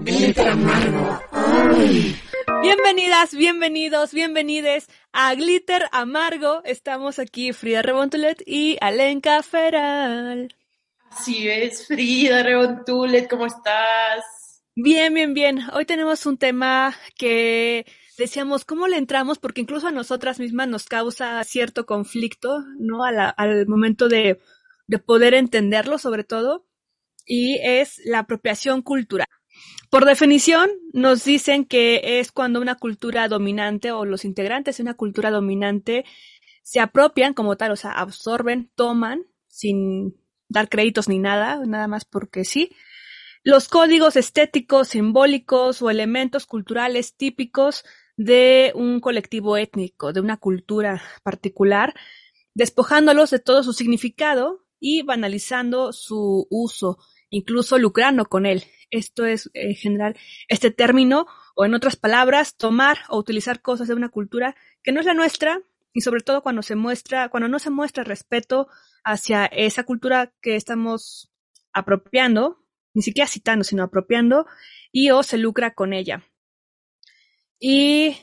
Glitter Amargo. Bienvenidas, bienvenidos, bienvenides a Glitter Amargo. Estamos aquí Frida Rebontulet y Alenka Feral. Así es, Frida Rebontulet, ¿cómo estás? Bien, bien, bien. Hoy tenemos un tema que decíamos, ¿cómo le entramos? Porque incluso a nosotras mismas nos causa cierto conflicto, ¿no? al momento de, de poder entenderlo, sobre todo. Y es la apropiación cultural. Por definición, nos dicen que es cuando una cultura dominante o los integrantes de una cultura dominante se apropian como tal, o sea, absorben, toman, sin dar créditos ni nada, nada más porque sí, los códigos estéticos, simbólicos o elementos culturales típicos de un colectivo étnico, de una cultura particular, despojándolos de todo su significado y banalizando su uso, incluso lucrando con él. Esto es en general este término, o en otras palabras, tomar o utilizar cosas de una cultura que no es la nuestra, y sobre todo cuando se muestra, cuando no se muestra respeto hacia esa cultura que estamos apropiando, ni siquiera citando, sino apropiando, y o se lucra con ella. Y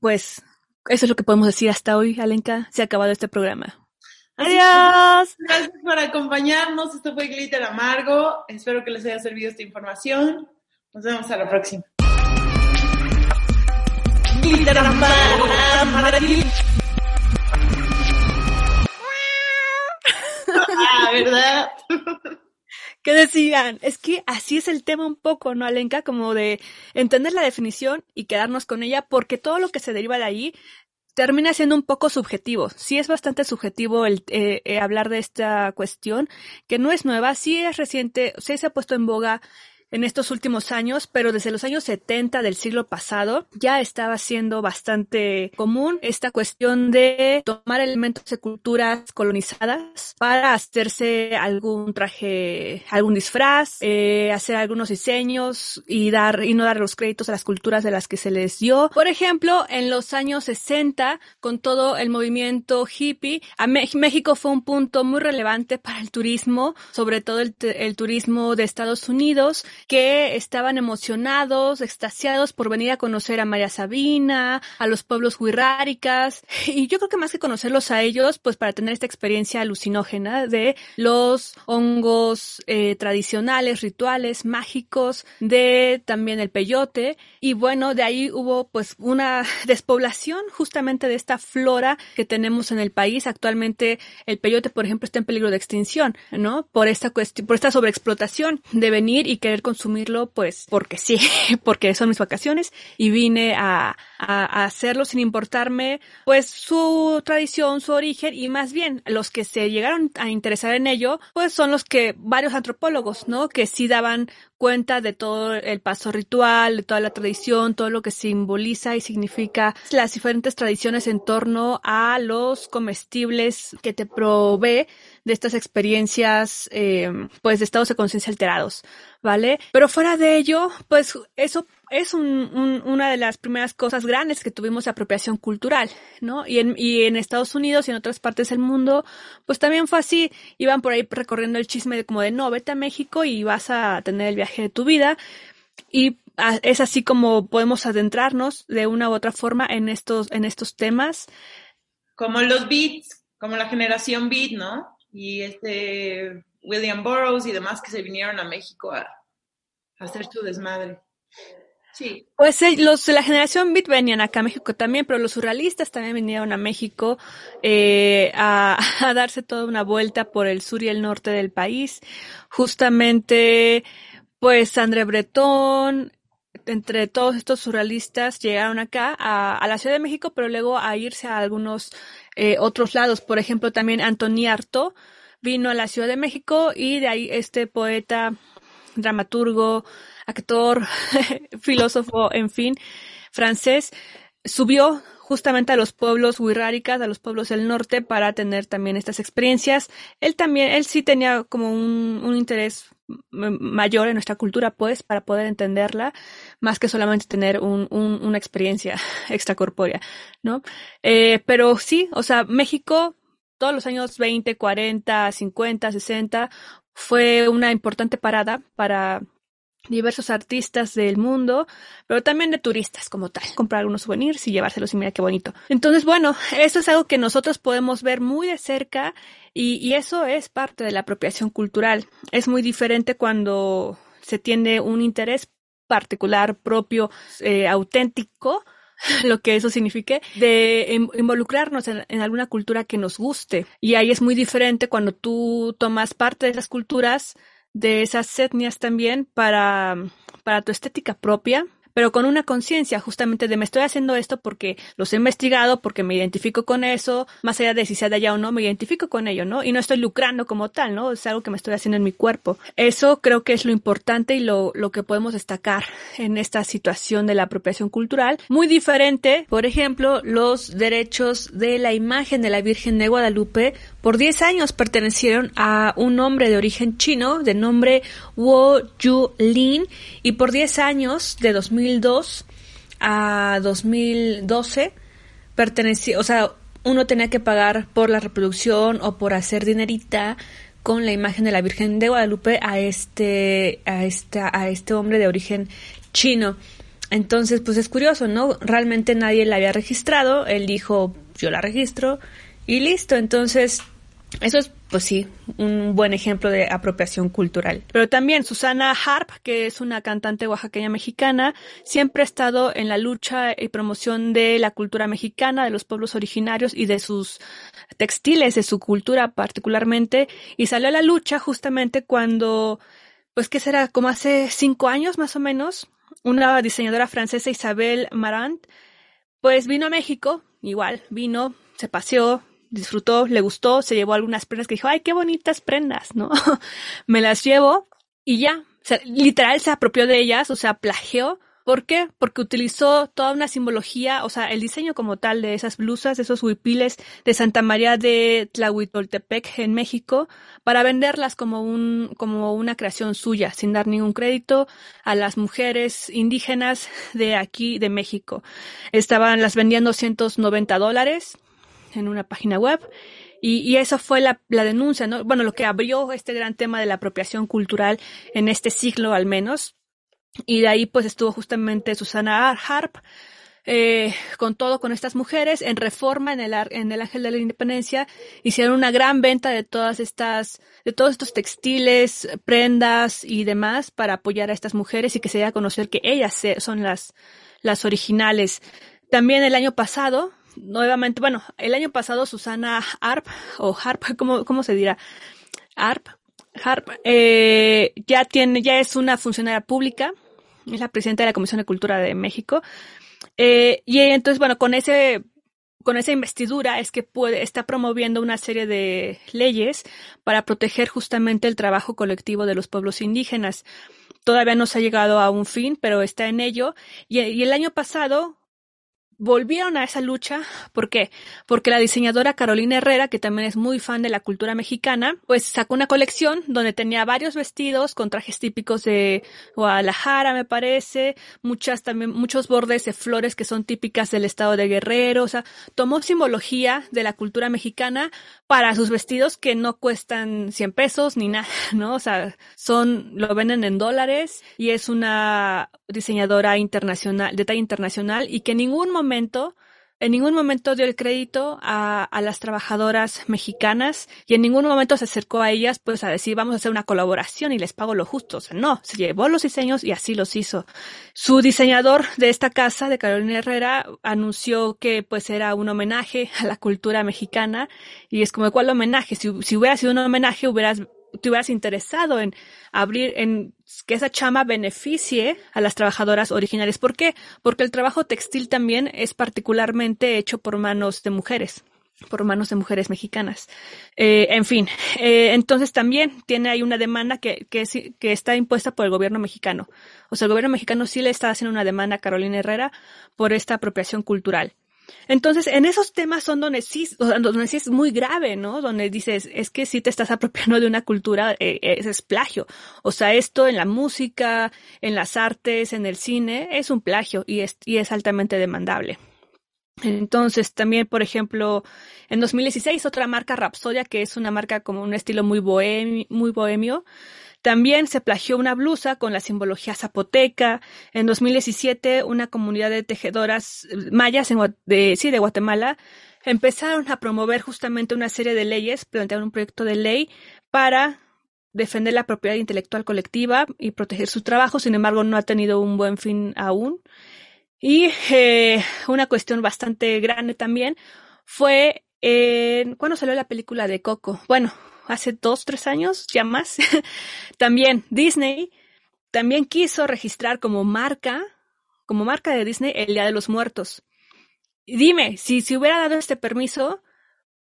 pues eso es lo que podemos decir hasta hoy, Alenka. Se ha acabado este programa. Adiós. Gracias por acompañarnos. Esto fue Glitter Amargo. Espero que les haya servido esta información. Nos vemos a la próxima. Glitter Amargo. ah, ¿verdad? ¿Qué decían? Es que así es el tema un poco, ¿no, Alenka? Como de entender la definición y quedarnos con ella, porque todo lo que se deriva de ahí termina siendo un poco subjetivo. Sí es bastante subjetivo el eh, eh, hablar de esta cuestión, que no es nueva, sí es reciente, sí se ha puesto en boga en estos últimos años, pero desde los años 70 del siglo pasado ya estaba siendo bastante común esta cuestión de tomar elementos de culturas colonizadas para hacerse algún traje, algún disfraz, eh, hacer algunos diseños y dar y no dar los créditos a las culturas de las que se les dio. Por ejemplo, en los años 60, con todo el movimiento hippie, a México fue un punto muy relevante para el turismo, sobre todo el, el turismo de Estados Unidos que estaban emocionados, extasiados por venir a conocer a María Sabina, a los pueblos huirráricas, y yo creo que más que conocerlos a ellos, pues para tener esta experiencia alucinógena de los hongos eh, tradicionales, rituales, mágicos, de también el peyote, y bueno, de ahí hubo pues una despoblación justamente de esta flora que tenemos en el país. Actualmente el peyote, por ejemplo, está en peligro de extinción, ¿no? Por esta por esta sobreexplotación de venir y querer consumirlo, pues porque sí, porque son mis vacaciones y vine a, hacerlo sin importarme, pues su tradición, su origen y más bien los que se llegaron a interesar en ello, pues son los que varios antropólogos, ¿no? Que sí daban cuenta de todo el paso ritual, de toda la tradición, todo lo que simboliza y significa las diferentes tradiciones en torno a los comestibles que te provee de estas experiencias, eh, pues, de estados de conciencia alterados, ¿vale? Pero fuera de ello, pues, eso es un, una de las primeras cosas grandes que tuvimos de apropiación cultural, ¿no? Y en, y en Estados Unidos y en otras partes del mundo, pues también fue así. Iban por ahí recorriendo el chisme de como de no, vete a México y vas a tener el viaje de tu vida. Y es así como podemos adentrarnos de una u otra forma en estos, en estos temas. Como los beats, como la generación beat, ¿no? Y este William Burroughs y demás que se vinieron a México a, hacer su desmadre. Sí. Pues eh, los la generación Beat venían acá a México también, pero los surrealistas también vinieron a México eh, a, a, darse toda una vuelta por el sur y el norte del país. Justamente, pues André Breton, entre todos estos surrealistas llegaron acá a, a, la Ciudad de México, pero luego a irse a algunos eh, otros lados. Por ejemplo, también Antoni Artaud vino a la Ciudad de México y de ahí este poeta, dramaturgo, actor, filósofo, en fin, francés, subió justamente a los pueblos wixárikas, a los pueblos del norte, para tener también estas experiencias. Él también, él sí tenía como un interés mayor en nuestra cultura, pues, para poder entenderla, más que solamente tener un, un, una experiencia extracorpórea, ¿no? Eh, pero sí, o sea, México, todos los años 20, 40, 50, 60, fue una importante parada para diversos artistas del mundo, pero también de turistas como tal, comprar algunos souvenirs y llevárselos y mira qué bonito. Entonces, bueno, eso es algo que nosotros podemos ver muy de cerca y, y eso es parte de la apropiación cultural. Es muy diferente cuando se tiene un interés particular, propio, eh, auténtico, lo que eso signifique, de involucrarnos en, en, alguna cultura que nos guste. Y ahí es muy diferente cuando tú tomas parte de esas culturas de esas etnias también para, para tu estética propia, pero con una conciencia justamente de me estoy haciendo esto porque los he investigado, porque me identifico con eso, más allá de si sea de allá o no, me identifico con ello, ¿no? Y no estoy lucrando como tal, ¿no? Es algo que me estoy haciendo en mi cuerpo. Eso creo que es lo importante y lo, lo que podemos destacar en esta situación de la apropiación cultural. Muy diferente, por ejemplo, los derechos de la imagen de la Virgen de Guadalupe por 10 años pertenecieron a un hombre de origen chino de nombre Wu Yu Lin y por 10 años de 2002 a 2012 pertenecía, o sea, uno tenía que pagar por la reproducción o por hacer dinerita con la imagen de la Virgen de Guadalupe a este a esta a este hombre de origen chino. Entonces, pues es curioso, ¿no? Realmente nadie la había registrado, él dijo, "Yo la registro." Y listo, entonces eso es, pues sí, un buen ejemplo de apropiación cultural. Pero también Susana Harp, que es una cantante oaxaqueña mexicana, siempre ha estado en la lucha y promoción de la cultura mexicana, de los pueblos originarios y de sus textiles, de su cultura particularmente, y salió a la lucha justamente cuando, pues que será, como hace cinco años más o menos, una diseñadora francesa, Isabel Marant, pues vino a México, igual, vino, se paseó, disfrutó, le gustó, se llevó algunas prendas que dijo, ay, qué bonitas prendas, ¿no? Me las llevo y ya. O sea, literal se apropió de ellas, o sea, plagió. ¿Por qué? Porque utilizó toda una simbología, o sea, el diseño como tal de esas blusas, esos huipiles de Santa María de Tlahuitoltepec en México, para venderlas como un, como una creación suya, sin dar ningún crédito a las mujeres indígenas de aquí, de México. Estaban, las vendían 290 dólares, en una página web. Y, y eso fue la, la, denuncia, ¿no? Bueno, lo que abrió este gran tema de la apropiación cultural en este siglo al menos. Y de ahí pues estuvo justamente Susana Harp, eh, con todo con estas mujeres en reforma en el en el Ángel de la Independencia hicieron una gran venta de todas estas de todos estos textiles prendas y demás para apoyar a estas mujeres y que se dé a conocer que ellas son las las originales también el año pasado nuevamente, bueno, el año pasado Susana Harp, o Harp, ¿cómo, se dirá? Harp, Harp, eh, ya tiene, ya es una funcionaria pública, es la presidenta de la Comisión de Cultura de México, eh, y entonces, bueno, con ese, con esa investidura es que puede, está promoviendo una serie de leyes para proteger justamente el trabajo colectivo de los pueblos indígenas. Todavía no se ha llegado a un fin, pero está en ello. Y el año pasado, volvieron a esa lucha. ¿Por qué? Porque la diseñadora Carolina Herrera, que también es muy fan de la cultura mexicana, pues sacó una colección donde tenía varios vestidos con trajes típicos de Guadalajara, me parece, muchas también, muchos bordes de flores que son típicas del estado de Guerrero, o sea, tomó simbología de la cultura mexicana para sus vestidos que no cuestan 100 pesos ni nada, ¿no? O sea, son, lo venden en dólares y es una diseñadora internacional, de talla internacional y que en ningún momento en ningún momento dio el crédito a, las trabajadoras mexicanas y en ningún momento se acercó a ellas pues a decir vamos a hacer una colaboración y les pago lo justo. O sea, no, se llevó los diseños y así los hizo. Su diseñador de esta casa, de Carolina Herrera, anunció que pues era un homenaje a la cultura mexicana y es como cuál homenaje. Si, si hubiera sido un homenaje hubieras te hubieras interesado en abrir, en que esa chama beneficie a las trabajadoras originales. ¿Por qué? Porque el trabajo textil también es particularmente hecho por manos de mujeres por manos de mujeres mexicanas. Eh, en fin, eh, entonces también tiene ahí una demanda que, que, que está impuesta por el gobierno mexicano. O sea, el gobierno mexicano sí le está haciendo una demanda a Carolina Herrera por esta apropiación cultural. Entonces, en esos temas son donde sí, donde sí es muy grave, ¿no? Donde dices, es que si te estás apropiando de una cultura, eh, es plagio. O sea, esto en la música, en las artes, en el cine, es un plagio y es, y es altamente demandable. Entonces, también, por ejemplo, en 2016, otra marca Rapsodia, que es una marca como un estilo muy muy bohemio También se plagió una blusa con la simbología zapoteca. En 2017, una comunidad de tejedoras mayas en, de, sí, de Guatemala empezaron a promover justamente una serie de leyes, plantearon un proyecto de ley para defender la propiedad intelectual colectiva y proteger su trabajo, sin embargo no ha tenido un buen fin aún. Y eh, una cuestión bastante grande también fue eh, cuando salió la película de Coco. Bueno, hace dos, tres años, ya más. también Disney también quiso registrar como marca, como marca de Disney, el Día de los Muertos. Dime, si se hubiera dado este permiso,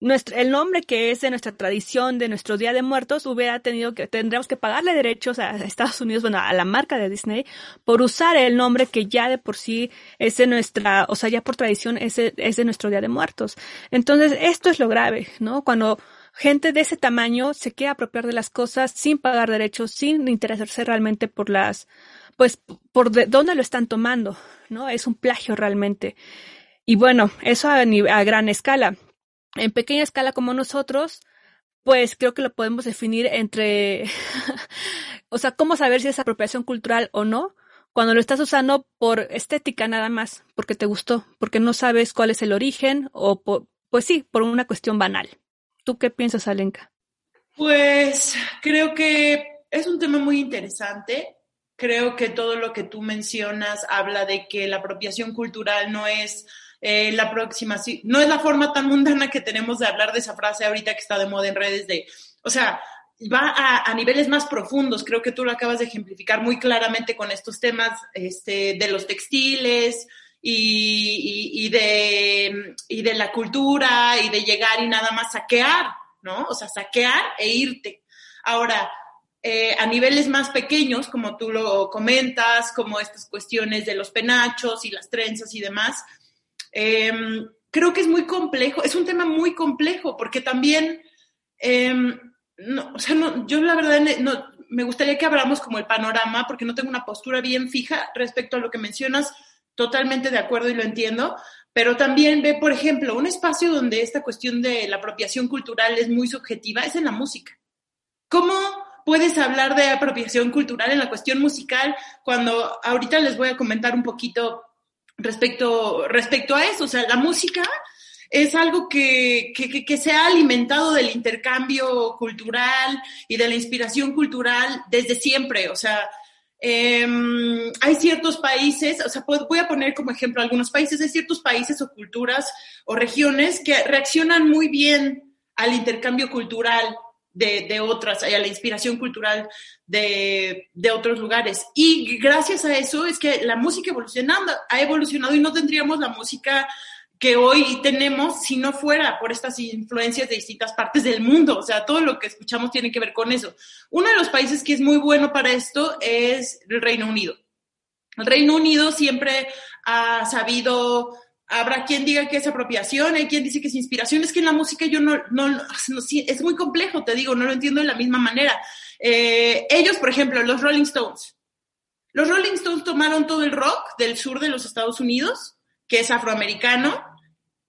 el nombre que es de nuestra tradición, de nuestro Día de Muertos, hubiera tenido que, tendríamos que pagarle derechos a Estados Unidos, bueno, a la marca de Disney, por usar el nombre que ya de por sí es de nuestra, o sea, ya por tradición es de nuestro Día de Muertos. Entonces, esto es lo grave, ¿no? Cuando gente de ese tamaño se quiere apropiar de las cosas sin pagar derechos, sin interesarse realmente por las, pues, por de dónde lo están tomando, ¿no? Es un plagio realmente. Y bueno, eso a, a gran escala en pequeña escala como nosotros, pues creo que lo podemos definir entre, o sea, cómo saber si es apropiación cultural o no, cuando lo estás usando por estética nada más, porque te gustó, porque no sabes cuál es el origen o por, pues sí, por una cuestión banal. ¿Tú qué piensas, Alenka? Pues creo que es un tema muy interesante. Creo que todo lo que tú mencionas habla de que la apropiación cultural no es eh, la próxima, no es la forma tan mundana que tenemos de hablar de esa frase ahorita que está de moda en redes de, o sea, va a, niveles más profundos, creo que tú lo acabas de ejemplificar muy claramente con estos temas este, de los textiles, y, de, y de la cultura y de llegar y nada más saquear, ¿no? O sea, saquear e irte. Ahora, eh, a niveles más pequeños, como tú lo comentas, como estas cuestiones de los penachos y las trenzas y demás, Em, creo que es muy complejo, es un tema muy complejo, porque también, em, no, o sea, no, yo la verdad no, me gustaría que hablamos como el panorama, porque no tengo una postura bien fija respecto a lo que mencionas, totalmente de acuerdo y lo entiendo, pero también ve, por ejemplo, un espacio donde esta cuestión de la apropiación cultural es muy subjetiva, es en la música. ¿Cómo puedes hablar de apropiación cultural en la cuestión musical cuando ahorita les voy a comentar un poquito respecto, respecto a eso. O sea, la música es algo que, que, se ha alimentado del intercambio cultural y de la inspiración cultural desde siempre. O sea, em, hay ciertos países, o sea, voy a poner como ejemplo algunos países, hay ciertos países o culturas o regiones que reaccionan muy bien al intercambio cultural de, de otras, a la inspiración cultural de, de, otros lugares. Y gracias a eso es que la música evolucionando, ha evolucionado y no tendríamos la música que hoy tenemos si no fuera por estas influencias de distintas partes del mundo. O sea, todo lo que escuchamos tiene que ver con eso. Uno de los países que es muy bueno para esto es el Reino Unido. El Reino Unido siempre ha sabido habrá quien diga que es apropiación, hay quien dice que es inspiración. Es que en la música yo no, no, es muy complejo, te digo, no lo entiendo de la misma manera. Eh, ellos, por ejemplo, los Rolling Stones. Los Rolling Stones tomaron todo el rock del sur de los Estados Unidos, que es afroamericano,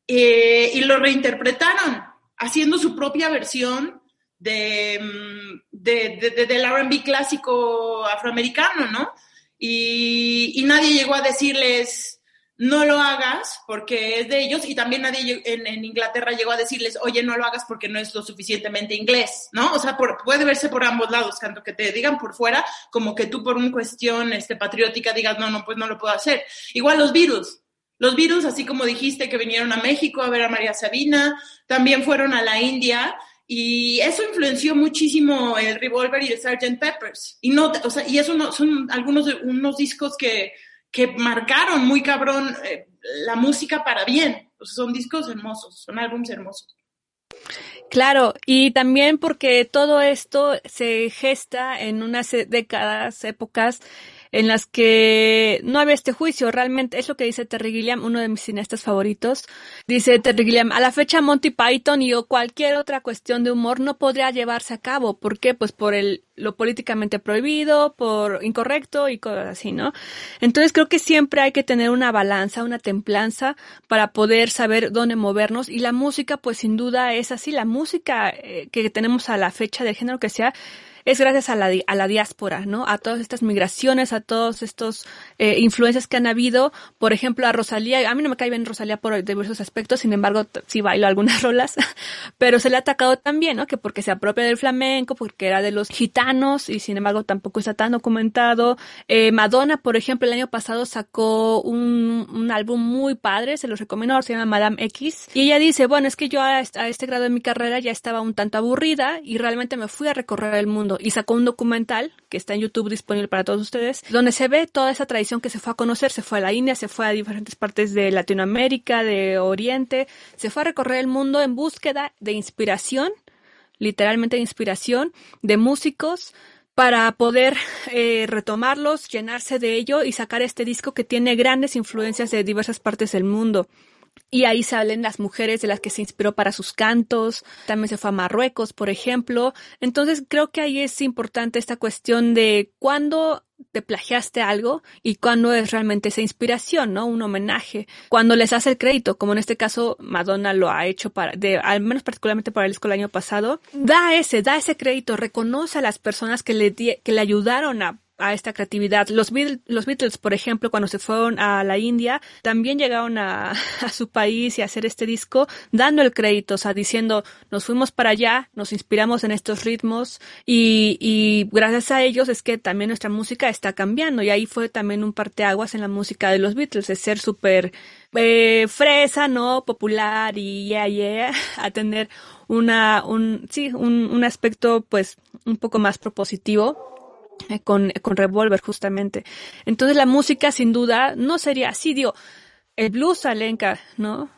eh, y lo reinterpretaron, haciendo su propia versión de, mm, de, del RB clásico afroamericano, ¿no? Y, nadie llegó a decirles, no lo hagas porque es de ellos y también nadie en, Inglaterra llegó a decirles, oye, no lo hagas porque no es lo suficientemente inglés, ¿no? O sea, puede verse por ambos lados, tanto que te digan por fuera como que tú por una cuestión este, patriótica digas, no, no, pues no lo puedo hacer. Igual los virus. Los virus, así como dijiste que vinieron a México a ver a María Sabina, también fueron a la India y eso influenció muchísimo el Revolver y el Sgt. Peppers. Y no, o sea, y eso no, son algunos de unos discos que que marcaron muy cabrón eh, la música para bien. son discos hermosos, son álbumes hermosos. Claro, y también porque todo esto se gesta en unas décadas, épocas en las que no había este juicio. Realmente es lo que dice Terry Gilliam, uno de mis cineastas favoritos. Dice Terry Gilliam, a la fecha Monty Python y o cualquier otra cuestión de humor no podría llevarse a cabo. ¿Por qué? Pues por el, lo políticamente prohibido, por incorrecto y cosas así, ¿no? Entonces creo que siempre hay que tener una balanza, una templanza para poder saber dónde movernos y la música pues sin duda es así. La música eh, que tenemos a la fecha del género que sea es gracias a la, a la diáspora, ¿no? A todas estas migraciones, a todos estos eh, influencias que han habido. Por ejemplo, a Rosalía, a mí no me cae bien Rosalía por diversos aspectos, sin embargo, sí bailo algunas rolas, pero se le ha atacado también, ¿no? Que porque se apropia del flamenco, porque era de los gitanos y sin embargo tampoco está tan documentado. Eh, Madonna, por ejemplo, el año pasado sacó un, un álbum muy padre, se los recomiendo, se llama Madame X, y ella dice, bueno, es que yo a este grado de mi carrera ya estaba un tanto aburrida y realmente me fui a recorrer el mundo y sacó un documental que está en YouTube disponible para todos ustedes, donde se ve toda esa tradición que se fue a conocer, se fue a la India, se fue a diferentes partes de Latinoamérica, de Oriente, se fue a recorrer el mundo en búsqueda de inspiración, literalmente de inspiración, de músicos, para poder eh, retomarlos, llenarse de ello y sacar este disco que tiene grandes influencias de diversas partes del mundo. Y ahí salen las mujeres de las que se inspiró para sus cantos. También se fue a Marruecos, por ejemplo. Entonces creo que ahí es importante esta cuestión de cuándo te plagiaste algo y cuándo es realmente esa inspiración, ¿no? Un homenaje. Cuando les hace el crédito, como en este caso Madonna lo ha hecho para, de, al menos particularmente para el disco el año pasado, da ese, da ese crédito, reconoce a las personas que le, que le ayudaron a a esta creatividad. Los, Beatles, los Beatles, por ejemplo, cuando se fueron a la India, también llegaron a, su país y a hacer este disco dando el crédito, o sea, diciendo, nos fuimos para allá, nos inspiramos en estos ritmos y, y gracias a ellos es que también nuestra música está cambiando y ahí fue también un parteaguas en la música de los Beatles, de ser súper eh, fresa, ¿no? Popular y yeah, yeah, a tener una, un, sí, un, un aspecto pues un poco más propositivo con, con Revolver justamente. Entonces la música sin duda no sería así, digo, el blues alenca, ¿no?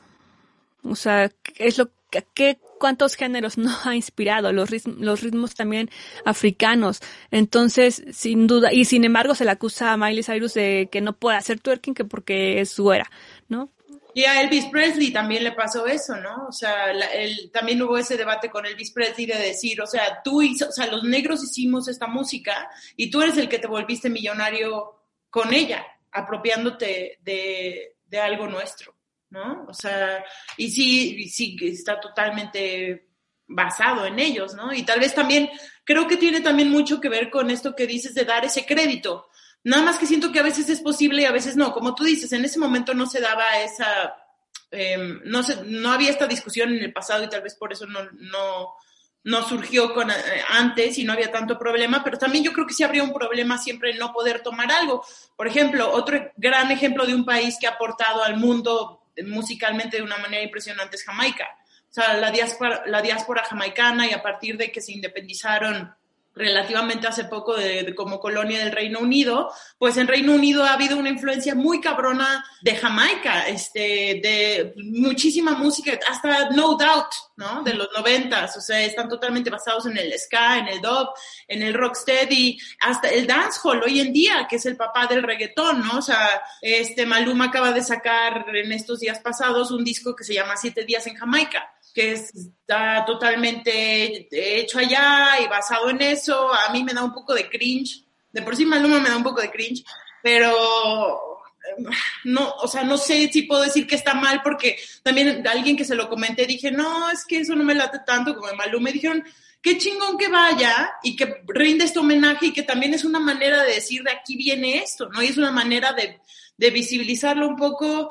O sea, es lo que, cuántos géneros no ha inspirado, los ritmos, los ritmos también africanos. Entonces, sin duda, y sin embargo se le acusa a Miley Cyrus de que no puede hacer twerking que porque es güera, ¿no? Y a Elvis Presley también le pasó eso, ¿no? O sea, el, también hubo ese debate con Elvis Presley de decir, o sea, tú, hizo, o sea, los negros hicimos esta música y tú eres el que te volviste millonario con ella, apropiándote de, de algo nuestro, ¿no? O sea, y sí, sí, está totalmente basado en ellos, ¿no? Y tal vez también, creo que tiene también mucho que ver con esto que dices de dar ese crédito. Nada más que siento que a veces es posible y a veces no. Como tú dices, en ese momento no se daba esa, eh, no, se, no había esta discusión en el pasado y tal vez por eso no, no, no surgió con, eh, antes y no había tanto problema, pero también yo creo que sí habría un problema siempre en no poder tomar algo. Por ejemplo, otro gran ejemplo de un país que ha aportado al mundo musicalmente de una manera impresionante es Jamaica. O sea, la diáspora, la diáspora jamaicana y a partir de que se independizaron relativamente hace poco de, como colonia del Reino Unido, pues en Reino Unido ha habido una influencia muy cabrona de Jamaica, este, de muchísima música, hasta No Doubt, ¿no? De los noventas, o sea, están totalmente basados en el ska, en el dub, en el rocksteady, hasta el dancehall hoy en día, que es el papá del reggaetón, ¿no? O sea, este Maluma acaba de sacar en estos días pasados un disco que se llama Siete días en Jamaica que está totalmente hecho allá y basado en eso. A mí me da un poco de cringe. De por sí Maluma me da un poco de cringe, pero no, o sea, no sé si puedo decir que está mal porque también alguien que se lo comenté dije, no, es que eso no me late tanto como de Maluma. Me dijeron, qué chingón que vaya y que rinde este homenaje y que también es una manera de decir de aquí viene esto, ¿no? Y es una manera de, de visibilizarlo un poco.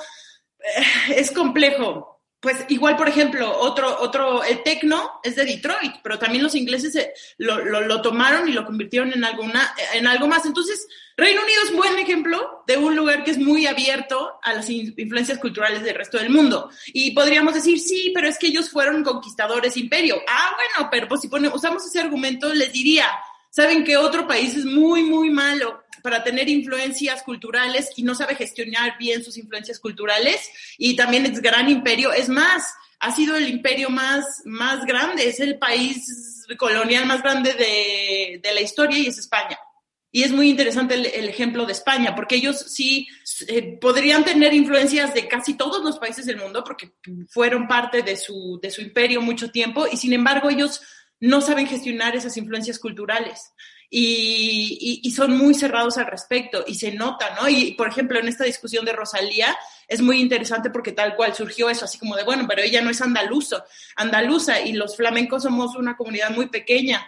Eh, es complejo pues igual, por ejemplo, otro, otro, el tecno es de Detroit, pero también los ingleses lo, lo, lo, tomaron y lo convirtieron en, alguna, en algo más. Entonces, Reino Unido es buen ejemplo de un lugar que es muy abierto a las influencias culturales del resto del mundo. Y podríamos decir, sí, pero es que ellos fueron conquistadores imperio. Ah, bueno, pero pues si ponemos, usamos ese argumento, les diría, saben que otro país es muy, muy malo para tener influencias culturales y no sabe gestionar bien sus influencias culturales y también es gran imperio. Es más, ha sido el imperio más, más grande, es el país colonial más grande de, de la historia y es España. Y es muy interesante el, ejemplo de España, porque ellos sí eh, podrían tener influencias de casi todos los países del mundo, porque fueron parte de su, de su imperio mucho tiempo, y sin embargo ellos no saben gestionar esas influencias culturales y, son muy cerrados al respecto y se nota, ¿no? Y por ejemplo, en esta discusión de Rosalía es muy interesante porque tal cual surgió eso, así como de, bueno, pero ella no es andaluzo, andaluza y los flamencos somos una comunidad muy pequeña.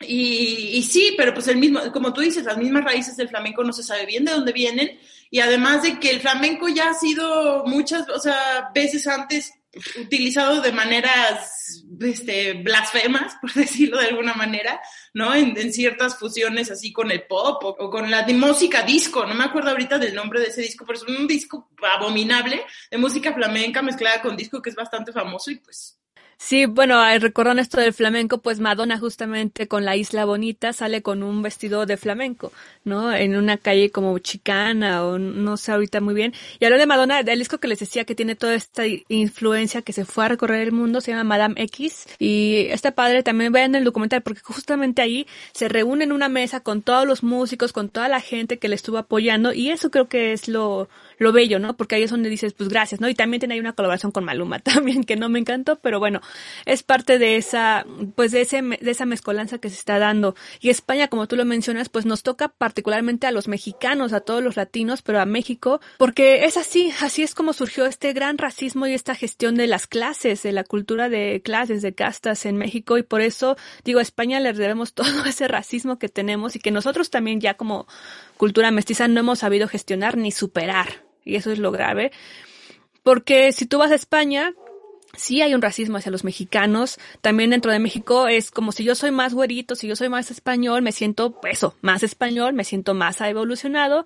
Y, y, sí, pero pues el mismo, como tú dices, las mismas raíces del flamenco no se sabe bien de dónde vienen y además de que el flamenco ya ha sido muchas, o sea, veces antes utilizado de maneras este, blasfemas, por decirlo de alguna manera, ¿no? En, ciertas fusiones así con el pop o, o, con la música disco, no me acuerdo ahorita del nombre de ese disco, pero es un disco abominable de música flamenca mezclada con disco que es bastante famoso y pues Sí, bueno, recordando esto del flamenco, pues Madonna justamente con la Isla Bonita sale con un vestido de flamenco, ¿no? En una calle como chicana o no sé ahorita muy bien. Y hablando de Madonna, el disco que les decía que tiene toda esta influencia que se fue a recorrer el mundo se llama Madame X y este padre también vean el documental porque justamente ahí se reúne en una mesa con todos los músicos, con toda la gente que le estuvo apoyando y eso creo que es lo, lo bello, ¿no? Porque ahí es donde dices, pues gracias, ¿no? Y también tiene ahí una colaboración con Maluma también, que no me encantó, pero bueno, es parte de esa, pues de ese, de esa mezcolanza que se está dando. Y España, como tú lo mencionas, pues nos toca particularmente a los mexicanos, a todos los latinos, pero a México, porque es así, así es como surgió este gran racismo y esta gestión de las clases, de la cultura de clases, de castas en México, y por eso, digo, a España le debemos todo ese racismo que tenemos y que nosotros también ya como cultura mestiza no hemos sabido gestionar ni superar y eso es lo grave. Porque si tú vas a España, sí hay un racismo hacia los mexicanos. También dentro de México es como si yo soy más güerito, si yo soy más español, me siento eso, más español, me siento más evolucionado.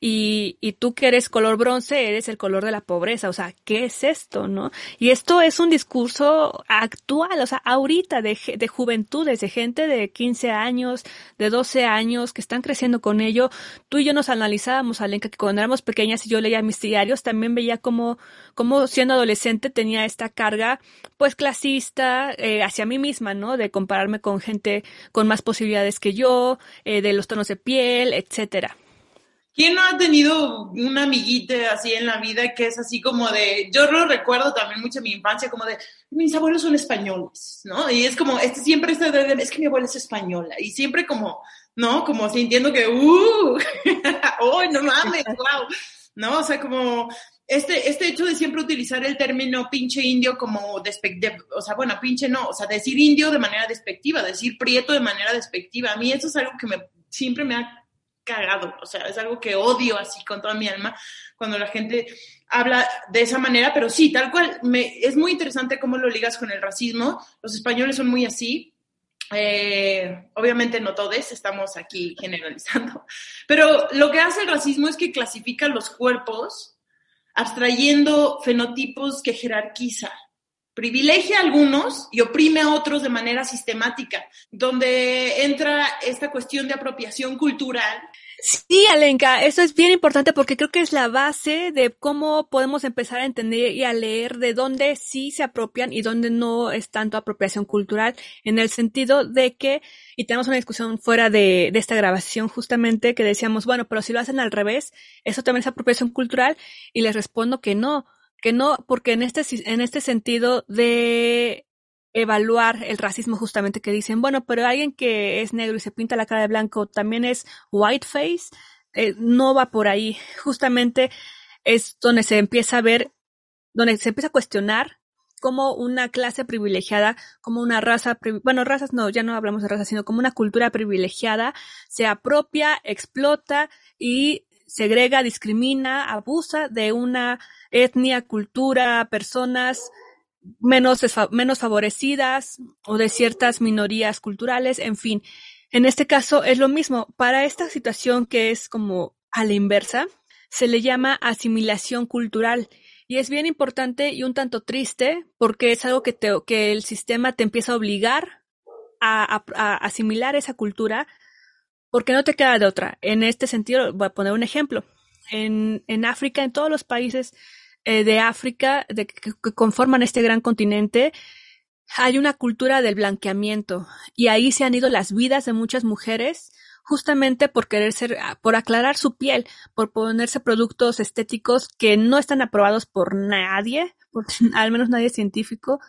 Y, y tú que eres color bronce, eres el color de la pobreza. O sea, ¿qué es esto, no? Y esto es un discurso actual, o sea, ahorita de, de juventudes, de gente de 15 años, de 12 años, que están creciendo con ello. Tú y yo nos analizábamos, Alenka, que cuando éramos pequeñas y yo leía mis diarios, también veía como, como siendo adolescente tenía esta carga, pues clasista, eh, hacia mí misma, ¿no? De compararme con gente con más posibilidades que yo, eh, de los tonos de piel, etcétera. ¿Quién no ha tenido una amiguita así en la vida que es así como de, yo lo recuerdo también mucho en mi infancia, como de, mis abuelos son españoles, ¿no? Y es como, este, siempre este de, es que mi abuela es española, y siempre como, ¿no? Como sintiendo que, ¡uh! ¡Oh, no mames! ¡Wow! ¿No? O sea, como, este, este hecho de siempre utilizar el término pinche indio como despectiva, o sea, bueno, pinche no, o sea, decir indio de manera despectiva, decir prieto de manera despectiva, a mí eso es algo que me, siempre me ha cagado, o sea, es algo que odio así con toda mi alma cuando la gente habla de esa manera, pero sí, tal cual, me, es muy interesante cómo lo ligas con el racismo, los españoles son muy así, eh, obviamente no todos, estamos aquí generalizando, pero lo que hace el racismo es que clasifica los cuerpos abstrayendo fenotipos que jerarquiza. Privilegia a algunos y oprime a otros de manera sistemática, donde entra esta cuestión de apropiación cultural. Sí, Alenka, eso es bien importante porque creo que es la base de cómo podemos empezar a entender y a leer de dónde sí se apropian y dónde no es tanto apropiación cultural, en el sentido de que, y tenemos una discusión fuera de, de esta grabación justamente que decíamos, bueno, pero si lo hacen al revés, eso también es apropiación cultural, y les respondo que no, que no, porque en este, en este sentido de evaluar el racismo justamente que dicen, bueno, pero alguien que es negro y se pinta la cara de blanco también es whiteface, eh, no va por ahí. Justamente es donde se empieza a ver, donde se empieza a cuestionar como una clase privilegiada, como una raza, bueno, razas no, ya no hablamos de razas, sino como una cultura privilegiada se apropia, explota y segrega, discrimina, abusa de una etnia, cultura, personas, menos, menos favorecidas o de ciertas minorías culturales, en fin. En este caso es lo mismo. Para esta situación que es como a la inversa, se le llama asimilación cultural. Y es bien importante y un tanto triste porque es algo que, te, que el sistema te empieza a obligar a, a, a asimilar esa cultura porque no te queda de otra. En este sentido, voy a poner un ejemplo. En, en África, en todos los países eh, de África de, que, conforman este gran continente, hay una cultura del blanqueamiento. Y ahí se han ido las vidas de muchas mujeres justamente por querer ser, por aclarar su piel, por ponerse productos estéticos que no están aprobados por nadie, por al menos nadie científico,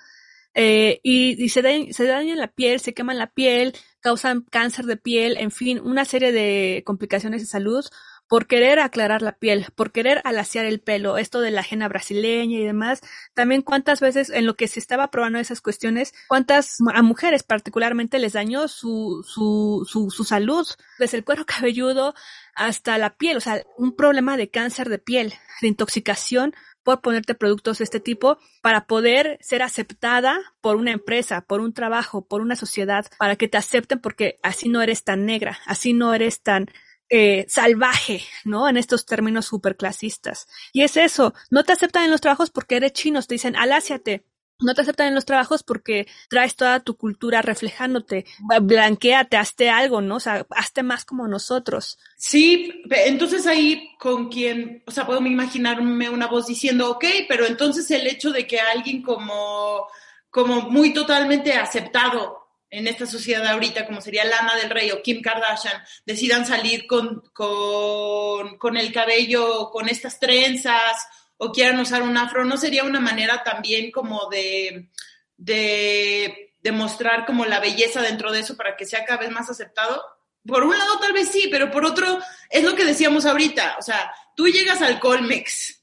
eh, y, se, se dañan la piel, se queman la piel, causan cáncer de piel, en fin, una serie de complicaciones de salud por querer aclarar la piel, por querer alaciar el pelo, esto de la ajena brasileña y demás. También cuántas veces en lo que se estaba probando esas cuestiones, cuántas a mujeres particularmente les dañó su, su, su, su salud, desde el cuero cabelludo hasta la piel, o sea, un problema de cáncer de piel, de intoxicación por ponerte productos de este tipo para poder ser aceptada por una empresa, por un trabajo, por una sociedad, para que te acepten porque así no eres tan negra, así no eres tan eh, salvaje, ¿no? En estos términos superclasistas. Y es eso, no te aceptan en los trabajos porque eres chino, te dicen, aláciate, no te aceptan en los trabajos porque traes toda tu cultura reflejándote, blanqueate, hazte algo, ¿no? O sea, hazte más como nosotros. Sí, entonces ahí con quien, o sea, puedo imaginarme una voz diciendo, ok, pero entonces el hecho de que alguien como, como muy totalmente aceptado en esta sociedad ahorita, como sería Lana del Rey o Kim Kardashian, decidan salir con, con, con el cabello, con estas trenzas o quieran usar un afro, ¿no sería una manera también como de, de, mostrar como la belleza dentro de eso para que sea cada vez más aceptado? Por un lado tal vez sí, pero por otro es lo que decíamos ahorita, o sea, tú llegas al Colmex,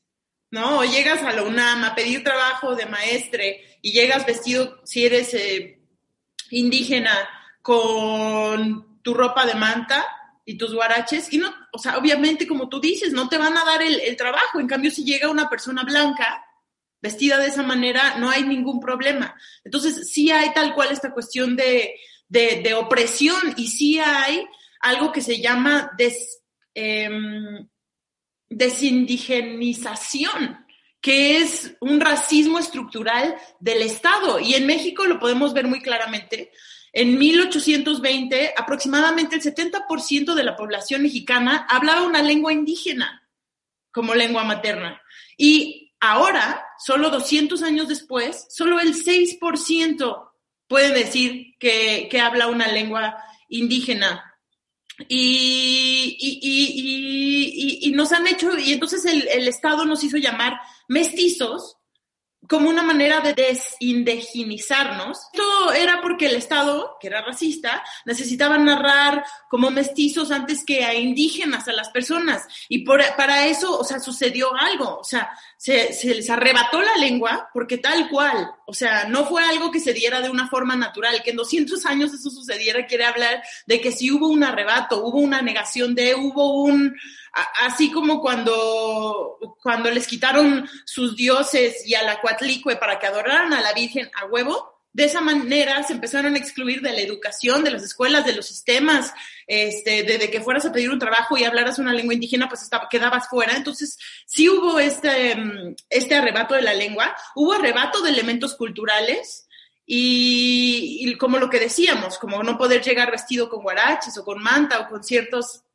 ¿no? O llegas a la UNAM a pedir trabajo de maestre y llegas vestido, si eres eh, indígena, con tu ropa de manta, y tus guaraches, y no, o sea, obviamente, como tú dices, no te van a dar el, trabajo. En cambio, si llega una persona blanca, vestida de esa manera, no hay ningún problema. Entonces, sí hay tal cual esta cuestión de, de, opresión y sí hay algo que se llama des, em, desindigenización que es un racismo estructural del Estado. Y en México lo podemos ver muy claramente. En 1820, aproximadamente el 70% de la población mexicana hablaba una lengua indígena como lengua materna. Y ahora, solo 200 años después, solo el 6% puede decir que, habla una lengua indígena. Y, y, nos han hecho, y entonces el, el Estado nos hizo llamar mestizos como una manera de desindigenizarnos. Esto era porque el Estado, que era racista, necesitaba narrar como mestizos antes que a indígenas, a las personas. Y para eso, o sea, sucedió algo. O sea, se, se, les arrebató la lengua porque tal cual, o sea, no fue algo que se diera de una forma natural. Que en 200 años eso sucediera quiere hablar de que si hubo un arrebato, hubo una negación de, hubo un así como cuando, cuando les quitaron sus dioses y a la cuatlicue para que adoraran a la Virgen a huevo, de esa manera se empezaron a excluir de la educación, de las escuelas, de los sistemas, este, de, que fueras a pedir un trabajo y hablaras una lengua indígena, pues estaba, quedabas fuera. Entonces, sí hubo este, este arrebato de la lengua, hubo arrebato de elementos culturales, y, y, como lo que decíamos, como no poder llegar vestido con guaraches o con manta o con ciertos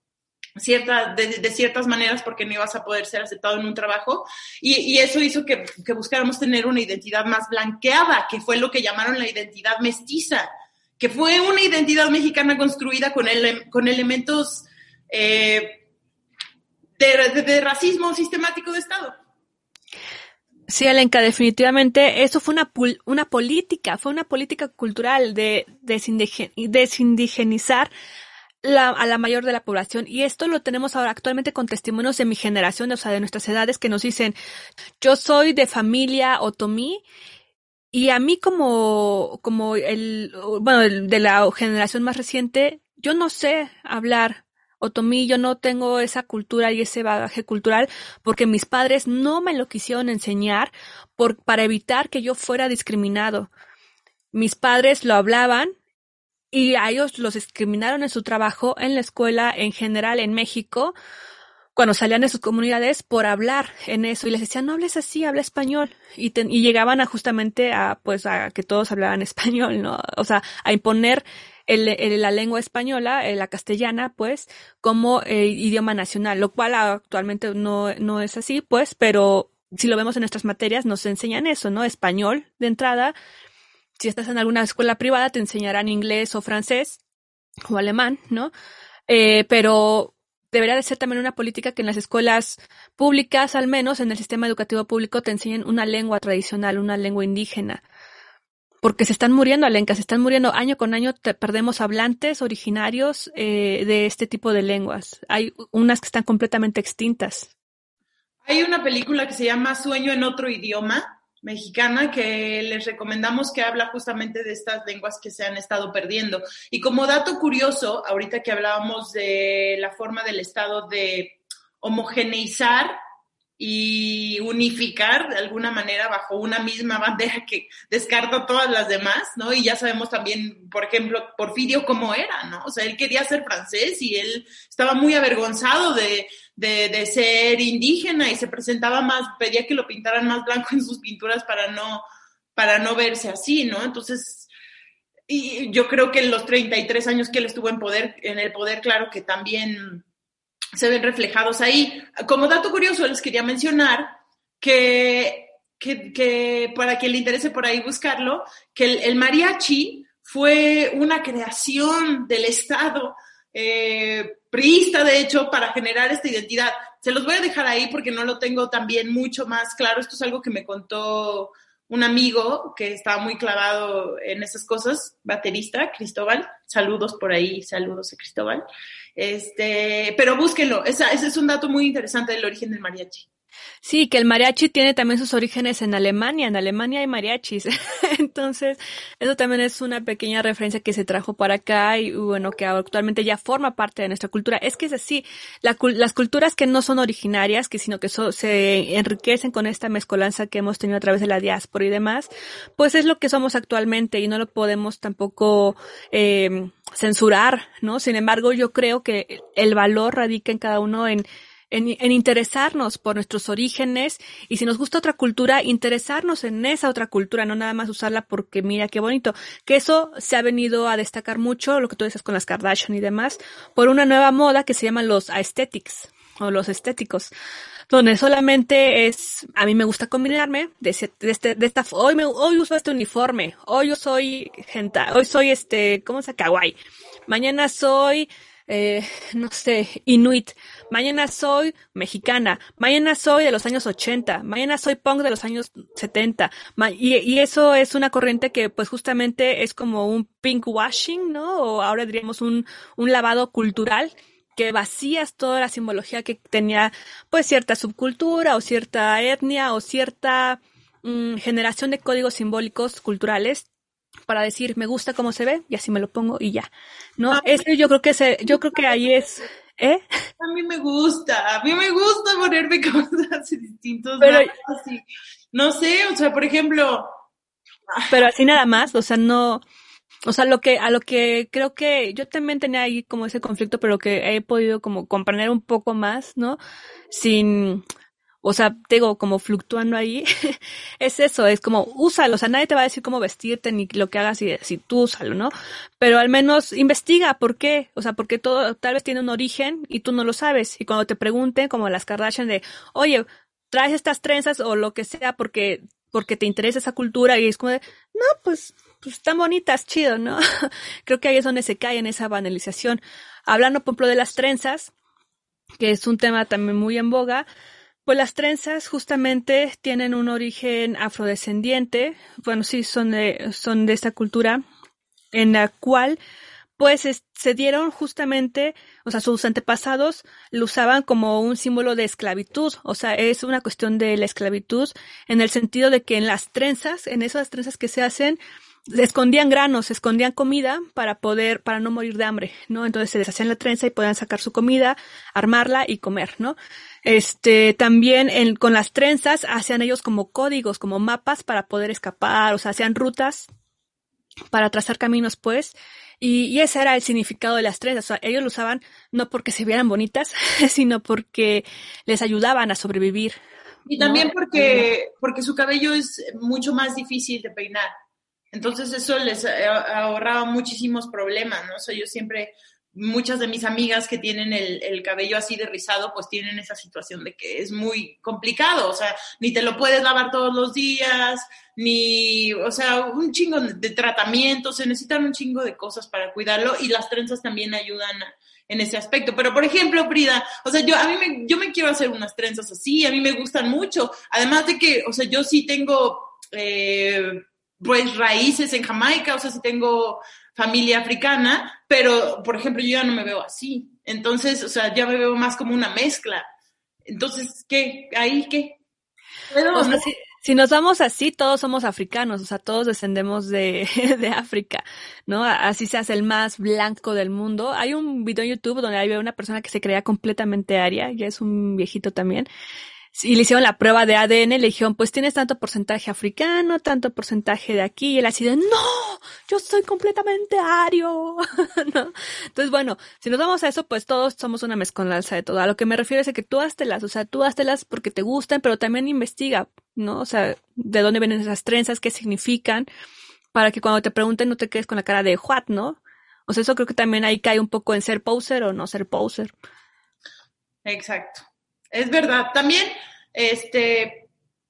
cierta, de, ciertas maneras porque no ibas a poder ser aceptado en un trabajo y, eso hizo que, buscáramos tener una identidad más blanqueada, que fue lo que llamaron la identidad mestiza, que fue una identidad mexicana construida con, el, con elementos eh, de, racismo sistemático de Estado. Sí, Alenka, definitivamente eso fue una, una política, fue una política cultural de desindigenizar a la mayor de la población. Y esto lo tenemos ahora actualmente con testimonios de mi generación, o sea, de nuestras edades, que nos dicen, yo soy de familia otomí, y a mí como, como el, bueno, de la generación más reciente, yo no sé hablar otomí, yo no tengo esa cultura y ese bagaje cultural porque mis padres no me lo quisieron enseñar por, para evitar que yo fuera discriminado. Mis padres lo hablaban y a ellos los discriminaron en su trabajo en la escuela en general en México cuando salían de sus comunidades por hablar en eso. Y les decían no hables así habla español y, y llegaban a justamente a pues a que todos hablaran español no o sea a imponer el, la lengua española eh, la castellana pues como eh, idioma nacional lo cual actualmente no no es así pues pero si lo vemos en nuestras materias nos enseñan eso no español de entrada si estás en alguna escuela privada te enseñarán inglés o francés o alemán, ¿no? Eh, pero debería de ser también una política que en las escuelas públicas, al menos en el sistema educativo público, te enseñen una lengua tradicional, una lengua indígena. porque se están muriendo, Alenka, se están muriendo año con año, perdemos hablantes originarios eh, de este tipo de lenguas. Hay unas que están completamente extintas. Hay una película que se llama Sueño en otro idioma, mexicana que les recomendamos que habla justamente de estas lenguas que se han estado perdiendo. Y como dato curioso, ahorita que hablábamos de la forma del Estado de homogeneizar y unificar de alguna manera bajo una misma bandera que descarta todas las demás, ¿no? Y ya sabemos también, por ejemplo, Porfirio cómo era, ¿no? O sea, él quería ser francés y él estaba muy avergonzado de, de, de ser indígena y se presentaba más, pedía que lo pintaran más blanco en sus pinturas para no, para no verse así, ¿no? Entonces, y yo creo que en los 33 años que él estuvo en poder, en el poder, claro que también se ven reflejados ahí. Como dato curioso, les quería mencionar que, que, para quien le interese por ahí buscarlo, que el, mariachi fue una creación del Estado eh, priista, de hecho, para generar esta identidad. Se los voy a dejar ahí porque no lo tengo también mucho más claro. Esto es algo que me contó un amigo que estaba muy clavado en esas cosas, baterista, Cristóbal. Saludos por ahí, saludos a Cristóbal. Este, pero búsquenlo, ese es un dato muy interesante del origen del mariachi. Sí, que el mariachi tiene también sus orígenes en Alemania. En Alemania hay mariachis. Entonces, eso también es una pequeña referencia que se trajo para acá y bueno, que actualmente ya forma parte de nuestra cultura. Es que es así, las culturas que no son originarias, que sino que se enriquecen con esta mezcolanza que hemos tenido a través de la diáspora y demás, pues es lo que somos actualmente y no lo podemos tampoco eh, censurar, ¿no? Sin embargo, yo creo que el valor radica en cada uno en en, interesarnos por nuestros orígenes y si nos gusta otra cultura, interesarnos en esa otra cultura, no nada más usarla porque mira qué bonito. Que eso se ha venido a destacar mucho, lo que tú dices con las Kardashian y demás, por una nueva moda que se llama los aesthetics o los estéticos donde solamente es, a mí me gusta combinarme de, este, de esta, hoy me, hoy uso este uniforme, hoy yo soy gente, hoy soy este, ¿cómo se kawaii? Mañana soy eh, no sé, inuit, mañana soy mexicana, mañana soy de los años 80, mañana soy punk de los años 70, y, eso es una corriente que pues justamente es como un pink washing, ¿no? O ahora diríamos un, un lavado cultural que vacías toda la simbología que tenía pues cierta subcultura o cierta etnia o cierta mm, generación de códigos simbólicos culturales para decir me gusta cómo se ve y así me lo pongo y ya. ¿No? Ah, Eso yo creo que se, yo creo que ahí es ¿Eh? A mí me gusta, a mí me gusta ponerme cosas distintos. Pero, No sé, o sea, por ejemplo. Pero así nada más, o sea, no, o sea, lo que, a lo que creo que yo también tenía ahí como ese conflicto, pero que he podido como comprender un poco más, ¿no? Sin, o sea, tengo como fluctuando ahí, es eso, es como úsalo, o sea, nadie te va a decir cómo vestirte ni lo que hagas si tú úsalo, ¿no? Pero al menos investiga por qué, o sea, porque todo tal vez tiene un origen y tú no lo sabes y cuando te pregunten como las Kardashian de, "Oye, traes estas trenzas o lo que sea porque porque te interesa esa cultura" y es como de, "No, pues pues están bonitas, chido, ¿no? Creo que ahí es donde se cae en esa banalización. Hablando, por ejemplo, de las trenzas, que es un tema también muy en boga, pues las trenzas justamente tienen un origen afrodescendiente, bueno, sí, son de, son de esta cultura en la cual pues se dieron justamente, o sea, sus antepasados lo usaban como un símbolo de esclavitud, o sea, es una cuestión de la esclavitud en el sentido de que en las trenzas, en esas trenzas que se hacen, escondían granos, escondían comida para poder, para no morir de hambre, ¿no? Entonces se deshacían la trenza y podían sacar su comida, armarla y comer, ¿no? Este, también en, con las trenzas hacían ellos como códigos, como mapas para poder escapar, o sea, hacían rutas para trazar caminos, pues, y, y, ese era el significado de las trenzas. O sea, ellos lo usaban no porque se vieran bonitas, sino porque les ayudaban a sobrevivir. Y también porque, porque su cabello es mucho más difícil de peinar. Entonces eso les ahorraba muchísimos problemas, ¿no? O sea, yo siempre, muchas de mis amigas que tienen el, cabello así de rizado, pues tienen esa situación de que es muy complicado, o sea, ni te lo puedes lavar todos los días, ni, o sea, un chingo de tratamientos, se necesitan un chingo de cosas para cuidarlo y las trenzas también ayudan en ese aspecto. Pero, por ejemplo, Frida, o sea, yo a mí me, yo me quiero hacer unas trenzas así, a mí me gustan mucho, además de que, o sea, yo sí tengo... Eh, pues raíces en Jamaica, o sea, si tengo familia africana, pero por ejemplo yo ya no me veo así. Entonces, o sea, ya me veo más como una mezcla. Entonces, ¿qué? ¿Ahí qué? o sea, si, si, nos vamos así, todos somos africanos, o sea, todos descendemos de, de África, ¿no? Así se hace el más blanco del mundo. Hay un video en YouTube donde hay una persona que se creía completamente aria, ya es un viejito también, y le hicieron la prueba de ADN, le dijeron, pues tienes tanto porcentaje africano, tanto porcentaje de aquí, y él así de, no, yo soy completamente ario, ¿no? Entonces, bueno, si nos vamos a eso, pues todos somos una mezcolanza de todo. A lo que me refiero es a que tú las, o sea, tú las porque te gustan, pero también investiga, ¿no? O sea, de dónde vienen esas trenzas, qué significan, para que cuando te pregunten no te quedes con la cara de what, ¿no? O sea, eso creo que también ahí cae un poco en ser poser o no ser poser. Exacto es verdad. También, este,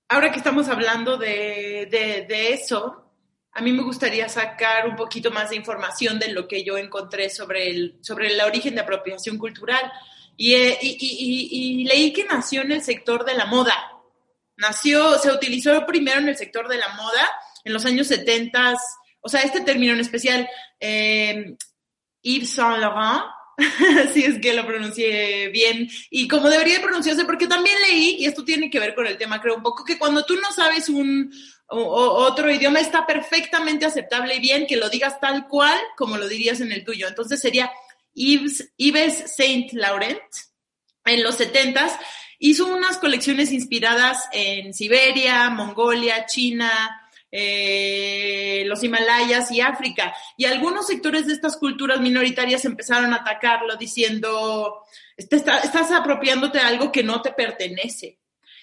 ahora que estamos hablando de, de, eso, a mí me gustaría sacar un poquito más de información de lo que yo encontré sobre el, sobre el origen de apropiación cultural. Y, eh, y, y, y, leí que nació en el sector de la moda. Nació, se utilizó primero en el sector de la moda en los años 70, o sea, este término en especial, eh, Yves Saint Laurent, si es que lo pronuncié bien y como debería pronunciarse, porque también leí, y esto tiene que ver con el tema, creo un poco, que cuando tú no sabes un otro idioma está perfectamente aceptable y bien que lo digas tal cual como lo dirías en el tuyo. Entonces sería Yves, Yves Saint Laurent en los setentas hizo unas colecciones inspiradas en Siberia, Mongolia, China, eh, los Himalayas y África. Y algunos sectores de estas culturas minoritarias empezaron a atacarlo diciendo, estás apropiándote de algo que no te pertenece.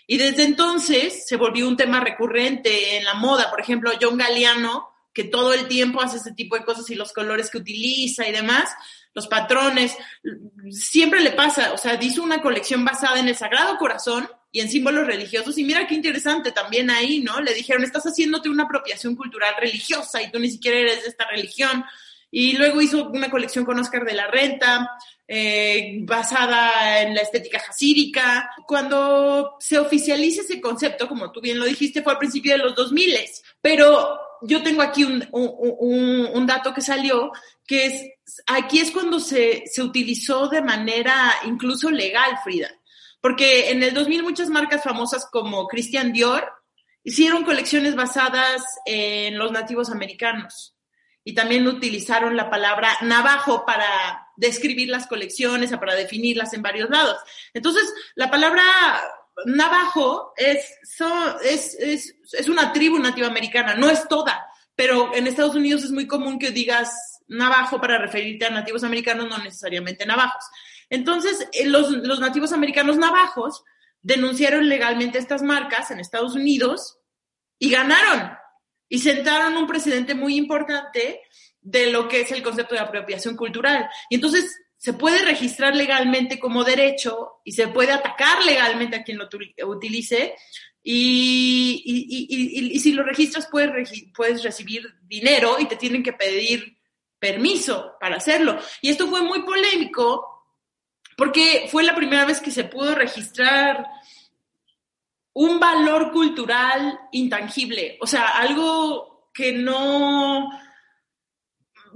Y desde entonces se volvió un tema recurrente en la moda. Por ejemplo, John Galliano, que todo el tiempo hace ese tipo de cosas y los colores que utiliza y demás, los patrones, siempre le pasa. O sea, hizo una colección basada en el Sagrado Corazón y en símbolos religiosos. Y mira qué interesante también ahí, ¿no? Le dijeron, estás haciéndote una apropiación cultural religiosa y tú ni siquiera eres de esta religión. Y luego hizo una colección con Oscar de la Renta, eh, basada en la estética jasídica. Cuando se oficializa ese concepto, como tú bien lo dijiste, fue al principio de los 2000, pero yo tengo aquí un, un, un, dato que salió, que es, aquí es cuando se, se utilizó de manera incluso legal, Frida. Porque en el 2000 muchas marcas famosas como Christian Dior hicieron colecciones basadas en los nativos americanos y también utilizaron la palabra navajo para describir las colecciones, para definirlas en varios lados. Entonces, la palabra navajo es, es, es, es una tribu nativa americana, no es toda, pero en Estados Unidos es muy común que digas navajo para referirte a nativos americanos, no necesariamente navajos. Entonces, eh, los, los nativos americanos navajos denunciaron legalmente estas marcas en Estados Unidos y ganaron y sentaron un precedente muy importante de lo que es el concepto de apropiación cultural. Y entonces se puede registrar legalmente como derecho y se puede atacar legalmente a quien lo utilice. Y, y, y, si lo registras puedes, puedes recibir dinero y te tienen que pedir permiso para hacerlo. Y esto fue muy polémico porque fue la primera vez que se pudo registrar un valor cultural intangible, o sea, algo que no,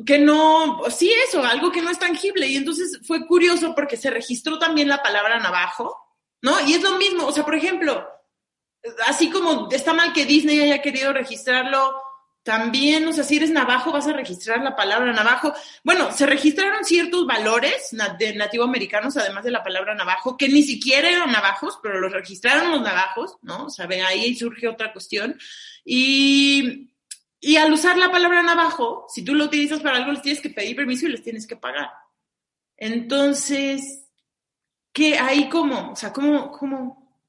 que no, sí eso, algo que no es tangible. Y entonces fue curioso porque se registró también la palabra navajo, ¿no? Y es lo mismo, o sea, por ejemplo, así como está mal que Disney haya querido registrarlo también, o sea, si eres navajo, vas a registrar la palabra navajo. Bueno, se registraron ciertos valores de nativo americanos, además de la palabra navajo, que ni siquiera eran navajos, pero los registraron los navajos, ¿no? O sea, ahí surge otra cuestión. Y, y al usar la palabra navajo, si tú lo utilizas para algo, les tienes que pedir permiso y les tienes que pagar. Entonces, ¿qué ahí cómo? O sea, ¿cómo, cómo,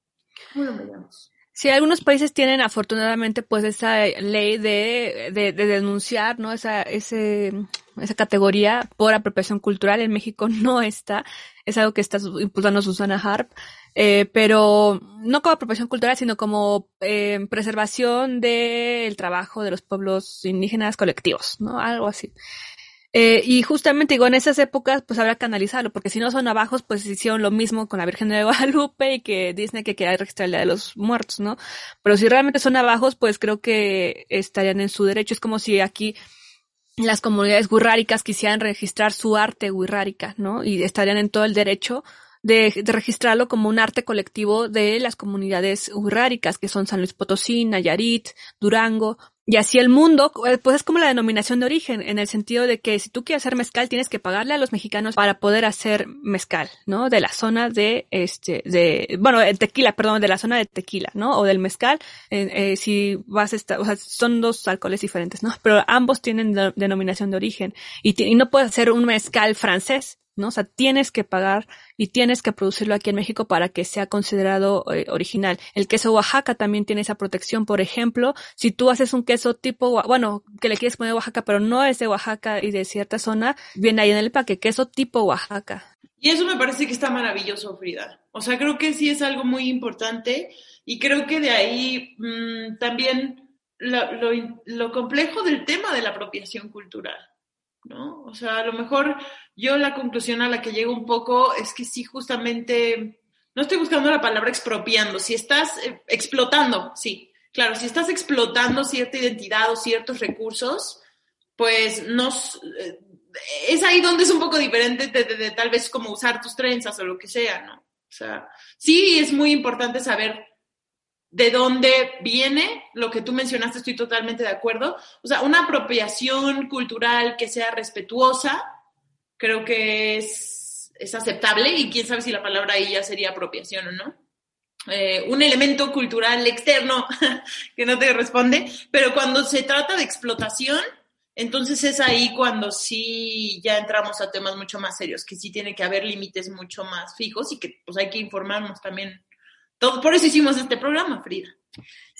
cómo lo veamos? Sí, algunos países tienen afortunadamente pues esa ley de, de, de, denunciar, ¿no? Esa, ese, esa categoría por apropiación cultural. En México no está. Es algo que está impulsando Susana Harp. Eh, pero no como apropiación cultural, sino como eh, preservación del trabajo de los pueblos indígenas colectivos, ¿no? Algo así. Eh, y justamente digo, en esas épocas, pues habrá que analizarlo, porque si no son navajos, pues hicieron lo mismo con la Virgen de Guadalupe y que Disney que quería registrar la de los muertos, ¿no? Pero si realmente son navajos, pues creo que estarían en su derecho. Es como si aquí las comunidades guirráricas quisieran registrar su arte guirrárica, ¿no? Y estarían en todo el derecho de, de, registrarlo como un arte colectivo de las comunidades guirráricas, que son San Luis Potosí, Nayarit, Durango, y así el mundo, eh, pues es como la denominación de origen, en el sentido de que si tú quieres hacer mezcal, tienes que pagarle a los mexicanos para poder hacer mezcal, ¿no? De la zona de, este, de, bueno, tequila, perdón, de la zona de tequila, ¿no? O del mezcal, eh, si vas a estar, o sea, son dos alcoholes diferentes, ¿no? Pero ambos tienen denominación de origen. Y, y no puedes hacer un mezcal francés, ¿no? O sea, tienes que pagar y tienes que producirlo aquí en México para que sea considerado eh, original. El queso Oaxaca también tiene esa protección. Por ejemplo, si tú haces un queso tipo, bueno, que le quieres poner Oaxaca, pero no es de Oaxaca y de cierta zona, viene ahí en el paquete, queso tipo Oaxaca. Y eso me parece que está maravilloso, Frida. O sea, creo que sí es algo muy importante y creo que de ahí mmm, también lo, lo complejo del tema de la apropiación cultural. ¿No? O sea, a lo mejor yo la conclusión a la que llego un poco es que sí, justamente, no estoy buscando la palabra expropiando, si estás eh, explotando, sí, claro, si estás explotando cierta identidad o ciertos recursos, pues no, eh, es ahí donde es un poco diferente de, de, de, tal vez como usar tus trenzas o lo que sea, ¿no? O sea, sí es muy importante saber de dónde viene lo que tú mencionaste, estoy totalmente de acuerdo. O sea, una apropiación cultural que sea respetuosa, creo que es, es aceptable y quién sabe si la palabra ahí ya sería apropiación o no. Eh, un elemento cultural externo que no te responde, pero cuando se trata de explotación, entonces es ahí cuando sí ya entramos a temas mucho más serios, que sí tiene que haber límites mucho más fijos y que pues hay que informarnos también por eso hicimos este programa, Frida.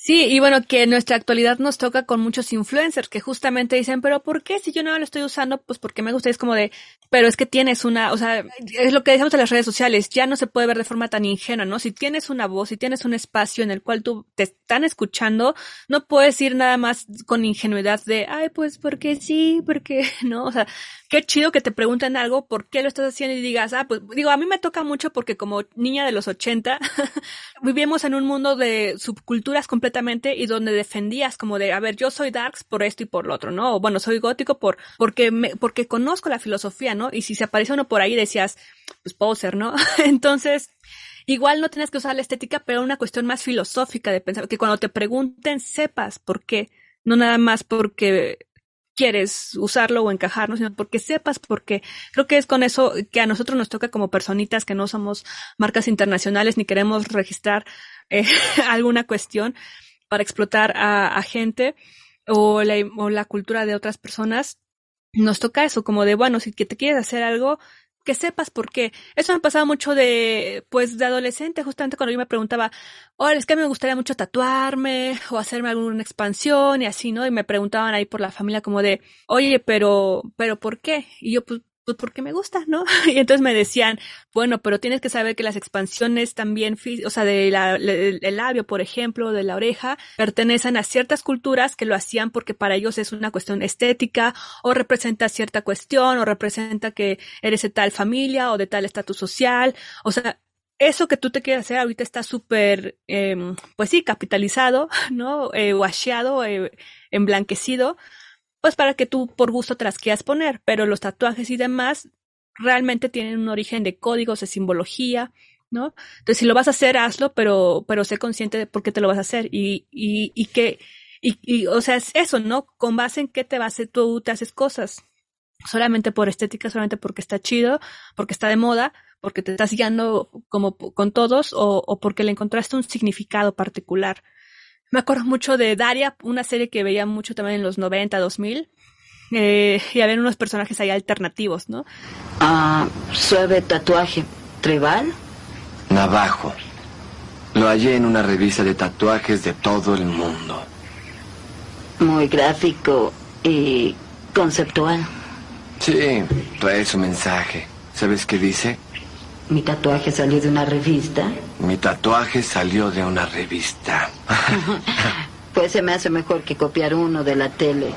Sí, y bueno, que en nuestra actualidad nos toca con muchos influencers que justamente dicen, pero ¿por qué si yo no lo estoy usando? Pues porque me gusta, es como de, pero es que tienes una, o sea, es lo que decimos en las redes sociales, ya no se puede ver de forma tan ingenua, ¿no? Si tienes una voz, si tienes un espacio en el cual tú te están escuchando, no puedes ir nada más con ingenuidad de, ay, pues porque sí, porque no, o sea, qué chido que te pregunten algo, ¿por qué lo estás haciendo? Y digas, ah, pues digo, a mí me toca mucho porque como niña de los 80, vivimos en un mundo de subculturas completamente y donde defendías como de, a ver, yo soy darks por esto y por lo otro, ¿no? O bueno, soy gótico por, porque me, porque conozco la filosofía, ¿no? Y si se aparece uno por ahí decías, pues puedo ser, ¿no? Entonces, igual no tienes que usar la estética, pero una cuestión más filosófica de pensar, que cuando te pregunten sepas por qué, no nada más porque quieres usarlo o encajarnos, sino porque sepas porque creo que es con eso que a nosotros nos toca como personitas que no somos marcas internacionales ni queremos registrar eh, alguna cuestión para explotar a, gente o la, o la cultura de otras personas. Nos toca eso, como de, bueno, si que te quieres hacer algo, que sepas por qué. Eso me pasaba mucho de, pues, de adolescente, justamente cuando yo me preguntaba, oh, es que me gustaría mucho tatuarme o hacerme alguna expansión y así, ¿no? Y me preguntaban ahí por la familia como de, oye, pero, pero ¿por qué? Y yo, pues, pues porque me gusta, ¿no? Y entonces me decían, bueno, pero tienes que saber que las expansiones también, o sea, de la, el labio, por ejemplo, de la oreja, pertenecen a ciertas culturas que lo hacían porque para ellos es una cuestión estética o representa cierta cuestión o representa que eres de tal familia o de tal estatus social. O sea, eso que tú te quieres hacer ahorita está súper, eh, pues sí, capitalizado, ¿no? Eh, washeado, eh, emblanquecido pues para que tú por gusto te las quieras poner, pero los tatuajes y demás realmente tienen un origen de códigos, de simbología, ¿no? Entonces, si lo vas a hacer, hazlo, pero, pero sé consciente de por qué te lo vas a hacer y, y, y que, y, y, o sea, es eso, ¿no? Con base en qué te vas a tú te haces cosas. Solamente por estética, solamente porque está chido, porque está de moda, porque te estás guiando como con todos o, o porque le encontraste un significado particular. Me acuerdo mucho de Daria, una serie que veía mucho también en los 90, 2000. Eh, y había unos personajes ahí alternativos, ¿no? Ah, suave tatuaje. ¿Tribal? Navajo. Lo hallé en una revista de tatuajes de todo el mundo. Muy gráfico y conceptual. Sí, trae su mensaje. ¿Sabes qué dice? Mi tatuaje salió de una revista. Mi tatuaje salió de una revista. pues se me hace mejor que copiar uno de la tele.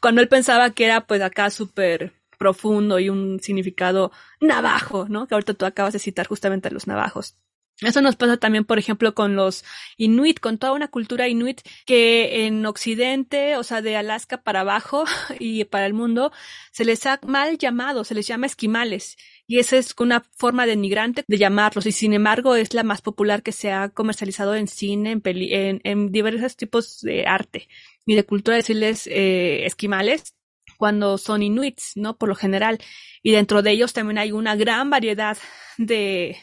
Cuando él pensaba que era pues acá súper profundo y un significado navajo, ¿no? Que ahorita tú acabas de citar justamente a los navajos. Eso nos pasa también, por ejemplo, con los inuit, con toda una cultura inuit que en Occidente, o sea, de Alaska para abajo y para el mundo, se les ha mal llamado, se les llama esquimales. Y esa es una forma denigrante de llamarlos. Y sin embargo, es la más popular que se ha comercializado en cine, en, peli en, diversos tipos de arte y de cultura, decirles eh, esquimales cuando son inuits, ¿no? Por lo general. Y dentro de ellos también hay una gran variedad de,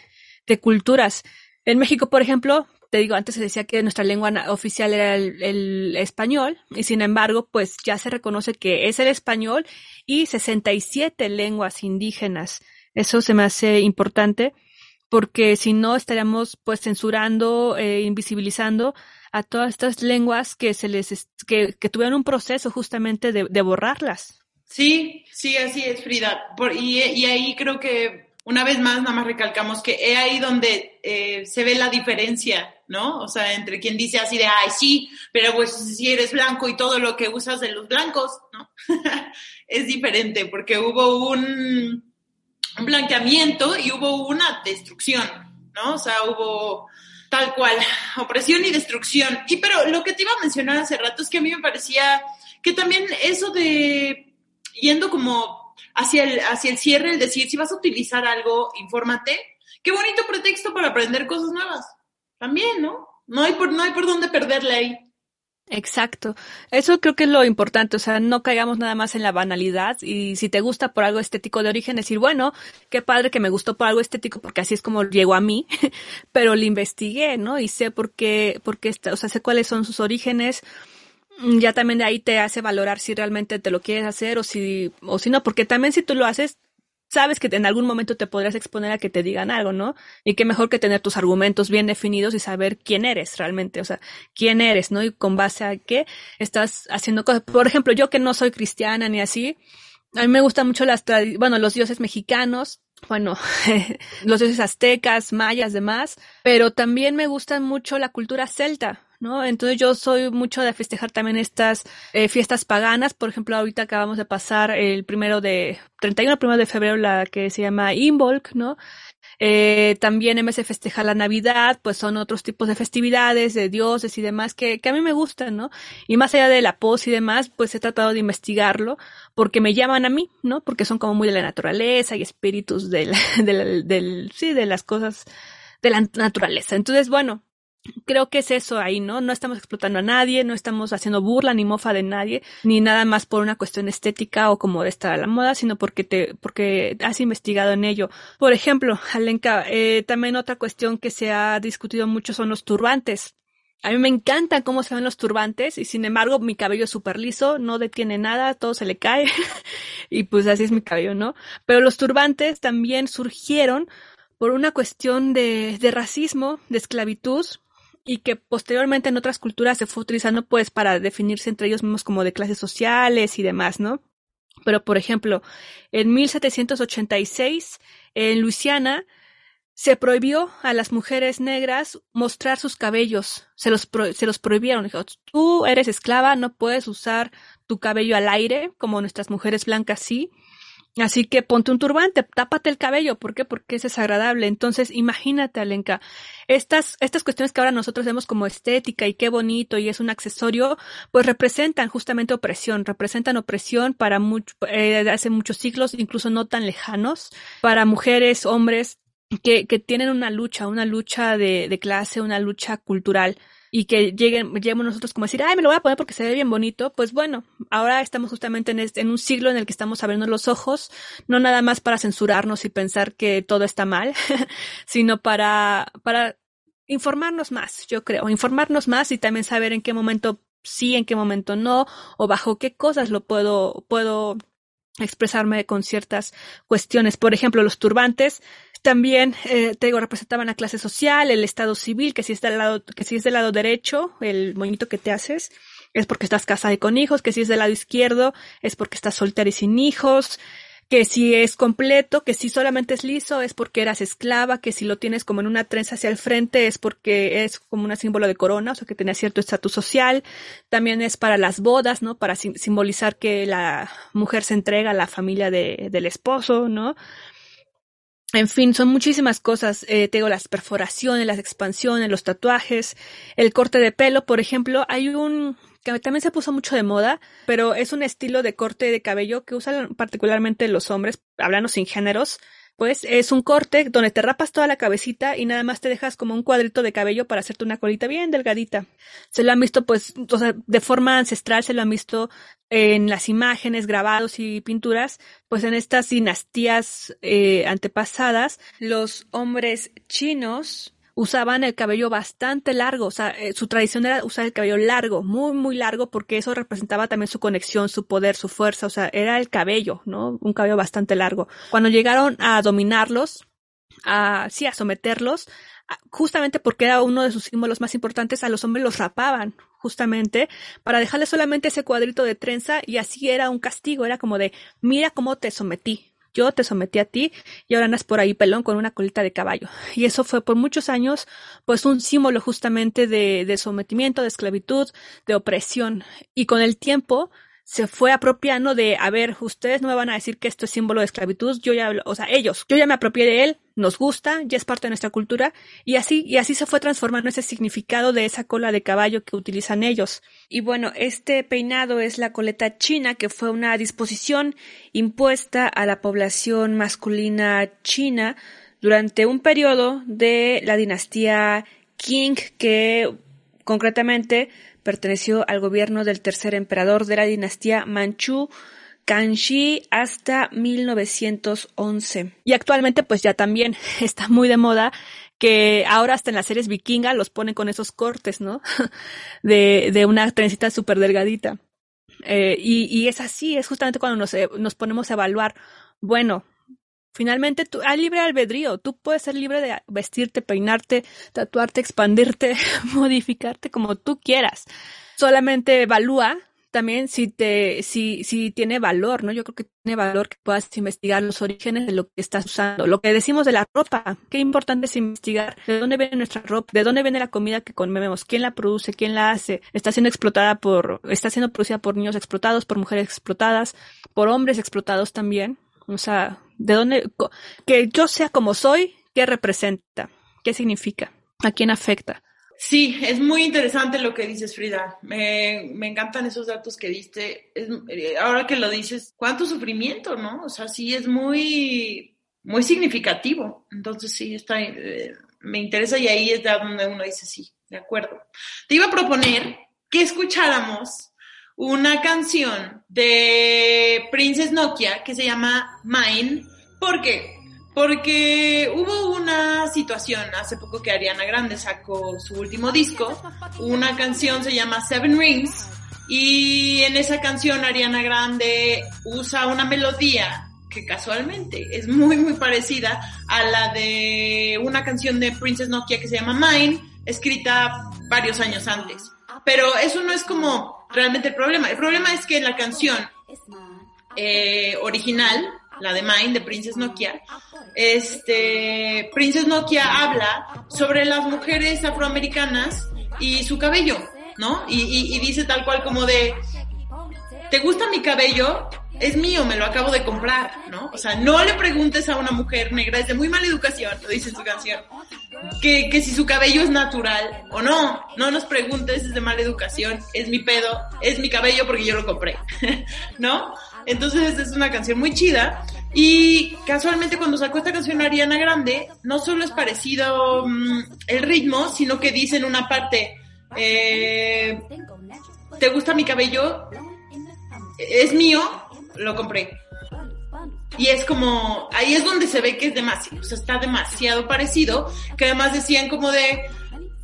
de culturas. En México, por ejemplo, te digo, antes se decía que nuestra lengua oficial era el, español y sin embargo, pues ya se reconoce que es el español y 67 lenguas indígenas. Eso se me hace importante porque si no estaríamos pues censurando, eh, invisibilizando a todas estas lenguas que se les que, que tuvieron un proceso justamente de, de borrarlas. Sí, sí, así es, Frida. Por, y, y ahí creo que una vez más, nada más recalcamos que es ahí donde eh, se ve la diferencia, ¿no? O sea, entre quien dice así de, ay, sí, pero pues si eres blanco y todo lo que usas de los blancos, ¿no? es diferente porque hubo un, un blanqueamiento y hubo una destrucción, ¿no? O sea, hubo tal cual, opresión y destrucción. Y pero lo que te iba a mencionar hace rato es que a mí me parecía que también eso de yendo como hacia el, hacia el cierre, el decir, si vas a utilizar algo, infórmate. Qué bonito pretexto para aprender cosas nuevas. También, ¿no? No hay por, no hay por dónde perderle ahí. Exacto. Eso creo que es lo importante, o sea, no caigamos nada más en la banalidad y si te gusta por algo estético de origen, decir, bueno, qué padre que me gustó por algo estético porque así es como llegó a mí, pero lo investigué, ¿no? Y sé por qué, por qué está, o sea, sé cuáles son sus orígenes, ya también de ahí te hace valorar si realmente te lo quieres hacer o si, o si no, porque también si tú lo haces, sabes que en algún momento te podrías exponer a que te digan algo, ¿no? Y qué mejor que tener tus argumentos bien definidos y saber quién eres realmente, o sea, quién eres, ¿no? Y con base a qué estás haciendo cosas. Por ejemplo, yo que no soy cristiana ni así, a mí me gustan mucho las, bueno, los dioses mexicanos, bueno, los dioses aztecas, mayas, demás, pero también me gustan mucho la cultura celta. ¿No? Entonces yo soy mucho de festejar también estas eh, fiestas paganas. Por ejemplo, ahorita acabamos de pasar el primero de, 31 primero de febrero, la que se llama Imbolc, ¿no? Eh, también en vez de festejar la Navidad, pues son otros tipos de festividades, de dioses y demás que, que a mí me gustan, ¿no? Y más allá de la pos y demás, pues he tratado de investigarlo porque me llaman a mí, ¿no? Porque son como muy de la naturaleza y espíritus del, del, del sí, de las cosas de la naturaleza. Entonces, bueno, creo que es eso ahí, ¿no? No estamos explotando a nadie, no estamos haciendo burla ni mofa de nadie, ni nada más por una cuestión estética o como de estar a la moda, sino porque te, porque has investigado en ello. Por ejemplo, Alenka, eh, también otra cuestión que se ha discutido mucho son los turbantes. A mí me encanta cómo se ven los turbantes y sin embargo mi cabello es súper liso, no detiene nada, todo se le cae y pues así es mi cabello, ¿no? Pero los turbantes también surgieron por una cuestión de, de racismo, de esclavitud, y que posteriormente en otras culturas se fue utilizando pues para definirse entre ellos mismos como de clases sociales y demás, ¿no? Pero por ejemplo, en 1786 en Luisiana se prohibió a las mujeres negras mostrar sus cabellos, se los, se los prohibieron. Dijo, tú eres esclava, no puedes usar tu cabello al aire como nuestras mujeres blancas sí. Así que ponte un turbante, tápate el cabello. ¿Por qué? Porque es desagradable. Entonces, imagínate, Alenka, estas, estas cuestiones que ahora nosotros vemos como estética y qué bonito y es un accesorio, pues representan justamente opresión, representan opresión para eh, hace muchos siglos, incluso no tan lejanos, para mujeres, hombres, que, que tienen una lucha, una lucha de, de clase, una lucha cultural y que lleguen, lleguemos nosotros como decir, ay, me lo voy a poner porque se ve bien bonito, pues bueno, ahora estamos justamente en, este, en un siglo en el que estamos abriendo los ojos, no nada más para censurarnos y pensar que todo está mal, sino para, para informarnos más, yo creo, informarnos más y también saber en qué momento sí, en qué momento no, o bajo qué cosas lo puedo, puedo expresarme con ciertas cuestiones. Por ejemplo, los turbantes también, eh, te digo, representaban la clase social, el estado civil, que si es del lado, que si es del lado derecho, el moñito que te haces, es porque estás casada y con hijos, que si es del lado izquierdo, es porque estás soltera y sin hijos, que si es completo, que si solamente es liso es porque eras esclava, que si lo tienes como en una trenza hacia el frente es porque es como un símbolo de corona, o sea que tenía cierto estatus social. También es para las bodas, ¿no? Para simbolizar que la mujer se entrega a la familia de, del esposo, ¿no? En fin, son muchísimas cosas. Eh, tengo las perforaciones, las expansiones, los tatuajes, el corte de pelo, por ejemplo. Hay un que también se puso mucho de moda, pero es un estilo de corte de cabello que usan particularmente los hombres, hablando sin géneros, pues es un corte donde te rapas toda la cabecita y nada más te dejas como un cuadrito de cabello para hacerte una colita bien delgadita. Se lo han visto pues, o sea, de forma ancestral se lo han visto en las imágenes, grabados y pinturas, pues en estas dinastías eh, antepasadas, los hombres chinos usaban el cabello bastante largo, o sea, eh, su tradición era usar el cabello largo, muy, muy largo, porque eso representaba también su conexión, su poder, su fuerza, o sea, era el cabello, ¿no? Un cabello bastante largo. Cuando llegaron a dominarlos, a, sí, a someterlos, justamente porque era uno de sus símbolos más importantes, a los hombres los rapaban, justamente, para dejarle solamente ese cuadrito de trenza y así era un castigo, era como de, mira cómo te sometí, yo te sometí a ti y ahora andas por ahí pelón con una colita de caballo. Y eso fue por muchos años pues un símbolo justamente de, de sometimiento, de esclavitud, de opresión. Y con el tiempo se fue apropiando de, a ver, ustedes no me van a decir que esto es símbolo de esclavitud, yo ya, o sea, ellos, yo ya me apropié de él, nos gusta, ya es parte de nuestra cultura, y así, y así se fue transformando ese significado de esa cola de caballo que utilizan ellos. Y bueno, este peinado es la coleta china, que fue una disposición impuesta a la población masculina china durante un periodo de la dinastía Qing, que concretamente perteneció al gobierno del tercer emperador de la dinastía Manchu, Kanshi hasta 1911. Y actualmente pues ya también está muy de moda que ahora hasta en las series vikinga los ponen con esos cortes, ¿no? De, de una trencita súper delgadita. Eh, y, y, es así, es justamente cuando nos, eh, nos ponemos a evaluar, bueno, Finalmente, tú, hay libre albedrío. Tú puedes ser libre de vestirte, peinarte, tatuarte, expandirte, modificarte como tú quieras. Solamente evalúa también si te, si, si tiene valor, ¿no? Yo creo que tiene valor que puedas investigar los orígenes de lo que estás usando. Lo que decimos de la ropa. Qué importante es investigar de dónde viene nuestra ropa, de dónde viene la comida que comemos, quién la produce, quién la hace. Está siendo explotada por, está siendo producida por niños explotados, por mujeres explotadas, por hombres explotados también. O sea, de dónde, que yo sea como soy, ¿qué representa? ¿Qué significa? ¿A quién afecta? Sí, es muy interesante lo que dices, Frida. Me, me encantan esos datos que diste. Eh, ahora que lo dices, cuánto sufrimiento, ¿no? O sea, sí es muy, muy significativo. Entonces, sí, está, eh, me interesa y ahí es donde uno dice, sí, de acuerdo. Te iba a proponer que escucháramos una canción de Princess Nokia que se llama Mine. ¿Por qué? Porque hubo una situación hace poco que Ariana Grande sacó su último disco. Una canción se llama Seven Rings. Y en esa canción Ariana Grande usa una melodía que casualmente es muy muy parecida a la de una canción de Princess Nokia que se llama Mine, escrita varios años antes. Pero eso no es como realmente el problema. El problema es que la canción eh, original, la de Mine, de Princess Nokia, este, Princess Nokia habla sobre las mujeres afroamericanas y su cabello, ¿no? Y, y dice tal cual como de, ¿te gusta mi cabello? es mío, me lo acabo de comprar, ¿no? O sea, no le preguntes a una mujer negra, es de muy mala educación, lo dice en su canción, que, que si su cabello es natural o no, no nos preguntes, es de mala educación, es mi pedo, es mi cabello porque yo lo compré, ¿no? Entonces es una canción muy chida y casualmente cuando sacó esta canción Ariana Grande, no solo es parecido mm, el ritmo, sino que dice en una parte, eh, ¿te gusta mi cabello? Es mío, lo compré. Y es como, ahí es donde se ve que es demasiado, o sea, está demasiado parecido, que además decían como de,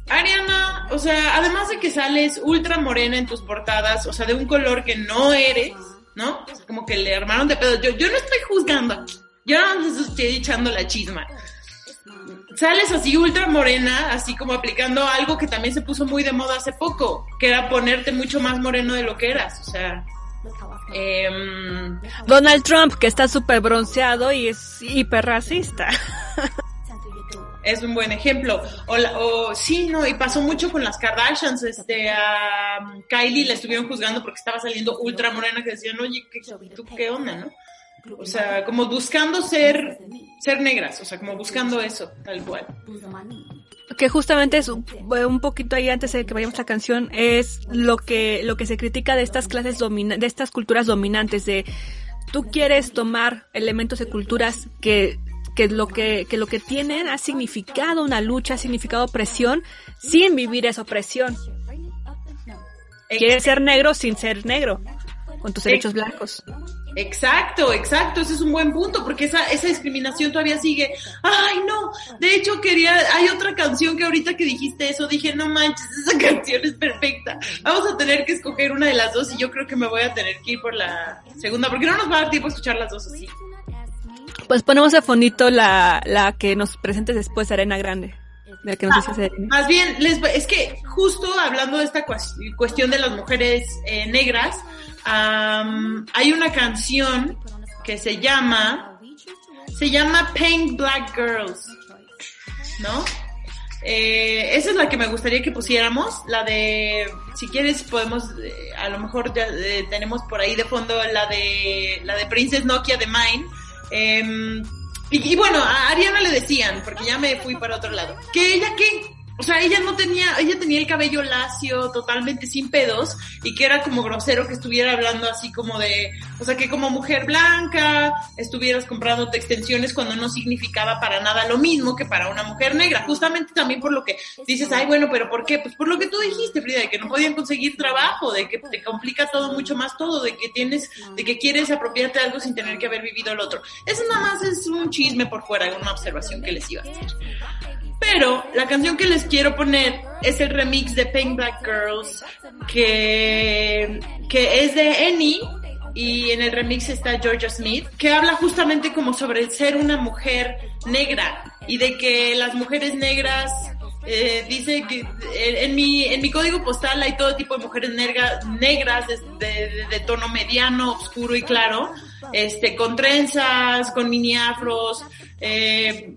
Ariana, o sea, además de que sales ultra morena en tus portadas, o sea, de un color que no eres, ¿no? como que le armaron de pedo. Yo, yo no estoy juzgando yo no estoy echando la chisma. Sales así ultra morena, así como aplicando algo que también se puso muy de moda hace poco, que era ponerte mucho más moreno de lo que eras, o sea, Em, Donald Trump, que está súper bronceado y es hiperracista. es un buen ejemplo. O, sí, no, y pasó mucho con las Kardashians. Este, a Kylie la estuvieron juzgando porque estaba saliendo ultra morena que decían, oye, ¿qué, ¿tú qué onda, no? O sea, como buscando ser, ser negras, o sea, como buscando eso, tal cual. que justamente es un un poquito ahí antes de que vayamos a la canción es lo que lo que se critica de estas clases domina de estas culturas dominantes de tú quieres tomar elementos de culturas que que lo que, que lo que tienen ha significado una lucha, ha significado opresión, sin vivir esa opresión. Quieres ser negro sin ser negro, con tus derechos blancos. Exacto, exacto, ese es un buen punto, porque esa, esa discriminación todavía sigue. Ay, no, de hecho quería, hay otra canción que ahorita que dijiste eso, dije, no manches, esa canción es perfecta. Vamos a tener que escoger una de las dos y yo creo que me voy a tener que ir por la segunda, porque no nos va a dar tiempo a escuchar las dos así. Pues ponemos de fonito la, la que nos presentes después, Arena Grande. De la que nos dices Arena. Más bien, les, es que justo hablando de esta cues- cuestión de las mujeres eh, negras, am, hay una canción que se llama, se llama Paint Black Girls, ¿no? Eh, esa es la que me gustaría que pusiéramos, la de, si quieres podemos, eh, a lo mejor ya eh, tenemos por ahí de fondo la de, la de Princess Nokia de Mine. Em, y, y bueno, a Ariana le decían, porque ya me fui para otro lado, que ella que, o sea, ella no tenía, ella tenía el cabello lacio, totalmente sin pedos, y que era como grosero que estuviera hablando así como de, o sea, que como mujer blanca estuvieras comprando extensiones cuando no significaba para nada lo mismo que para una mujer negra. Justamente también por lo que dices, ay, bueno, pero ¿por qué? Pues por lo que tú dijiste, Frida, de que no podían conseguir trabajo, de que te complica todo mucho más todo, de que tienes, de que quieres apropiarte de algo sin tener que haber vivido el otro. Eso nada más es un chisme por fuera, una observación que les iba a hacer. Pero la canción que les quiero poner es el remix de Paint Black Girls, que, que es de Annie, y en el remix está Georgia Smith, que habla justamente como sobre ser una mujer negra y de que las mujeres negras eh, dice que eh, en mi en mi código postal hay todo tipo de mujeres negra- negras de, de- de tono mediano, oscuro y claro, este con trenzas, con mini afros, eh,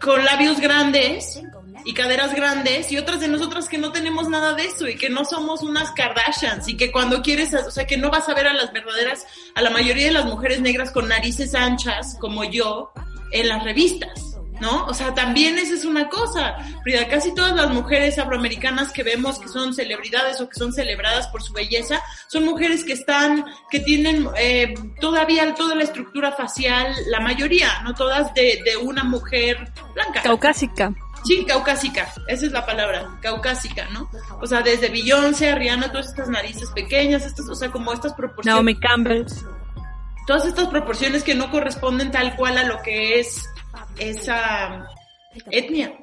con labios grandes y caderas grandes y otras de nosotras que no tenemos nada de eso y que no somos unas Kardashians y que cuando quieres, o sea, que no vas a ver a las verdaderas, a la mayoría de las mujeres negras con narices anchas como yo en las revistas. ¿No? O sea, también esa es una cosa. Frida, casi todas las mujeres afroamericanas que vemos que son celebridades o que son celebradas por su belleza, son mujeres que están, que tienen eh, todavía toda la estructura facial, la mayoría, no todas de, de una mujer blanca. Caucásica. Sí, caucásica, esa es la palabra, caucásica, ¿no? O sea, desde Beyoncé, Rihanna, todas estas narices pequeñas, estas, o sea, como estas proporciones, Naomi Campbell. todas estas proporciones que no corresponden tal cual a lo que es esa etnia.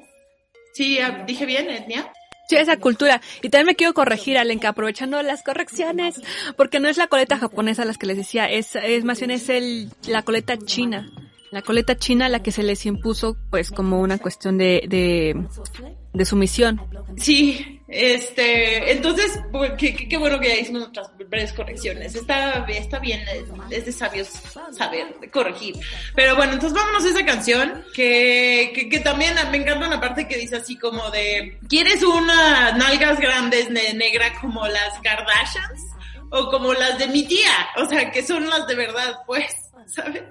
Sí, ah, dije bien, etnia. Sí, esa cultura. Y también me quiero corregir, Alenka, aprovechando las correcciones, porque no es la coleta japonesa las que les decía, es, es más bien es el, la coleta china. La coleta china la que se les impuso, pues, como una cuestión de, de, de sumisión. Sí, este, entonces, pues, qué, bueno que ya hicimos nuestras breves correcciones. Está, está bien, es, de sabios saber, corregir. Pero bueno, entonces vámonos a esa canción, que, que, que también me encanta una parte que dice así como de, ¿quieres unas nalgas grandes de negra como las Kardashians? O como las de mi tía, o sea, que son las de verdad, pues, ¿sabes?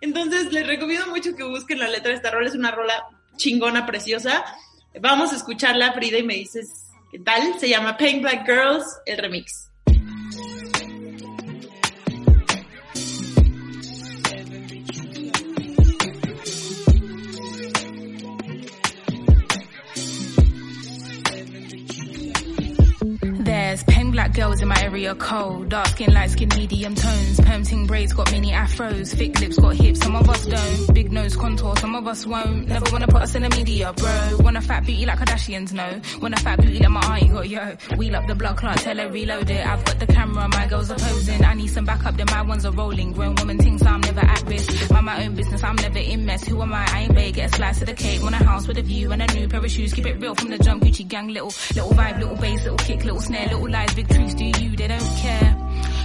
Entonces, les recomiendo mucho que busquen la letra de esta rola, es una rola chingona, preciosa. Vamos a escucharla, Frida, y me dices tal. Se llama Paint Black Girls, el remix. There's pen black girls in my area cold. Dark skin, light skin, medium tones. Permting braids got mini afros. Thick lips got hips, some of us don't. Big nose contour, some of us won't. Never wanna put us in the media, bro. Want a fat beauty like Kardashians, no. Want a fat beauty like my auntie got, yo. Wheel up the block clock, tell her reload it. I've got the camera, my girls are posing. I need some backup, then my ones are rolling. Grown woman things, I'm never at risk. Mind my own business, I'm never in mess. Who am I? I ain't big, get a slice of the cake. Want a house with a view and a new pair of shoes. Keep it real from the jump, Gucci gang. Little, little vibe, little bass, little kick, little snare, little lies, big trees. Do you? They don't care.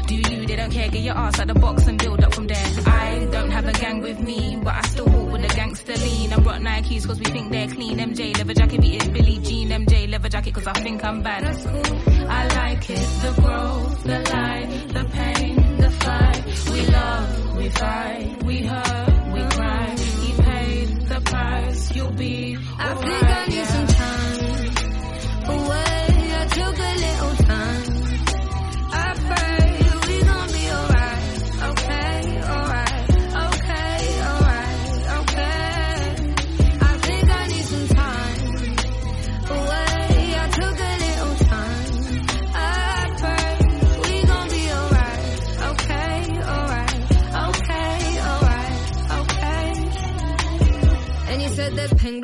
Do you? They don't care. Get your ass out the box and build up from there. I don't have a gang with me, but I still walk with a gangster lean. I brought Nikes cause we think they're clean. MJ leather jacket beating Billie Jean. MJ leather jacket cause I think I'm bad. That's cool. I like it. The growth, the light, the pain, the fight. We love, we fight, we hurt, we cry. He paid the price. You'll be I alright. think I need yeah. some time away. I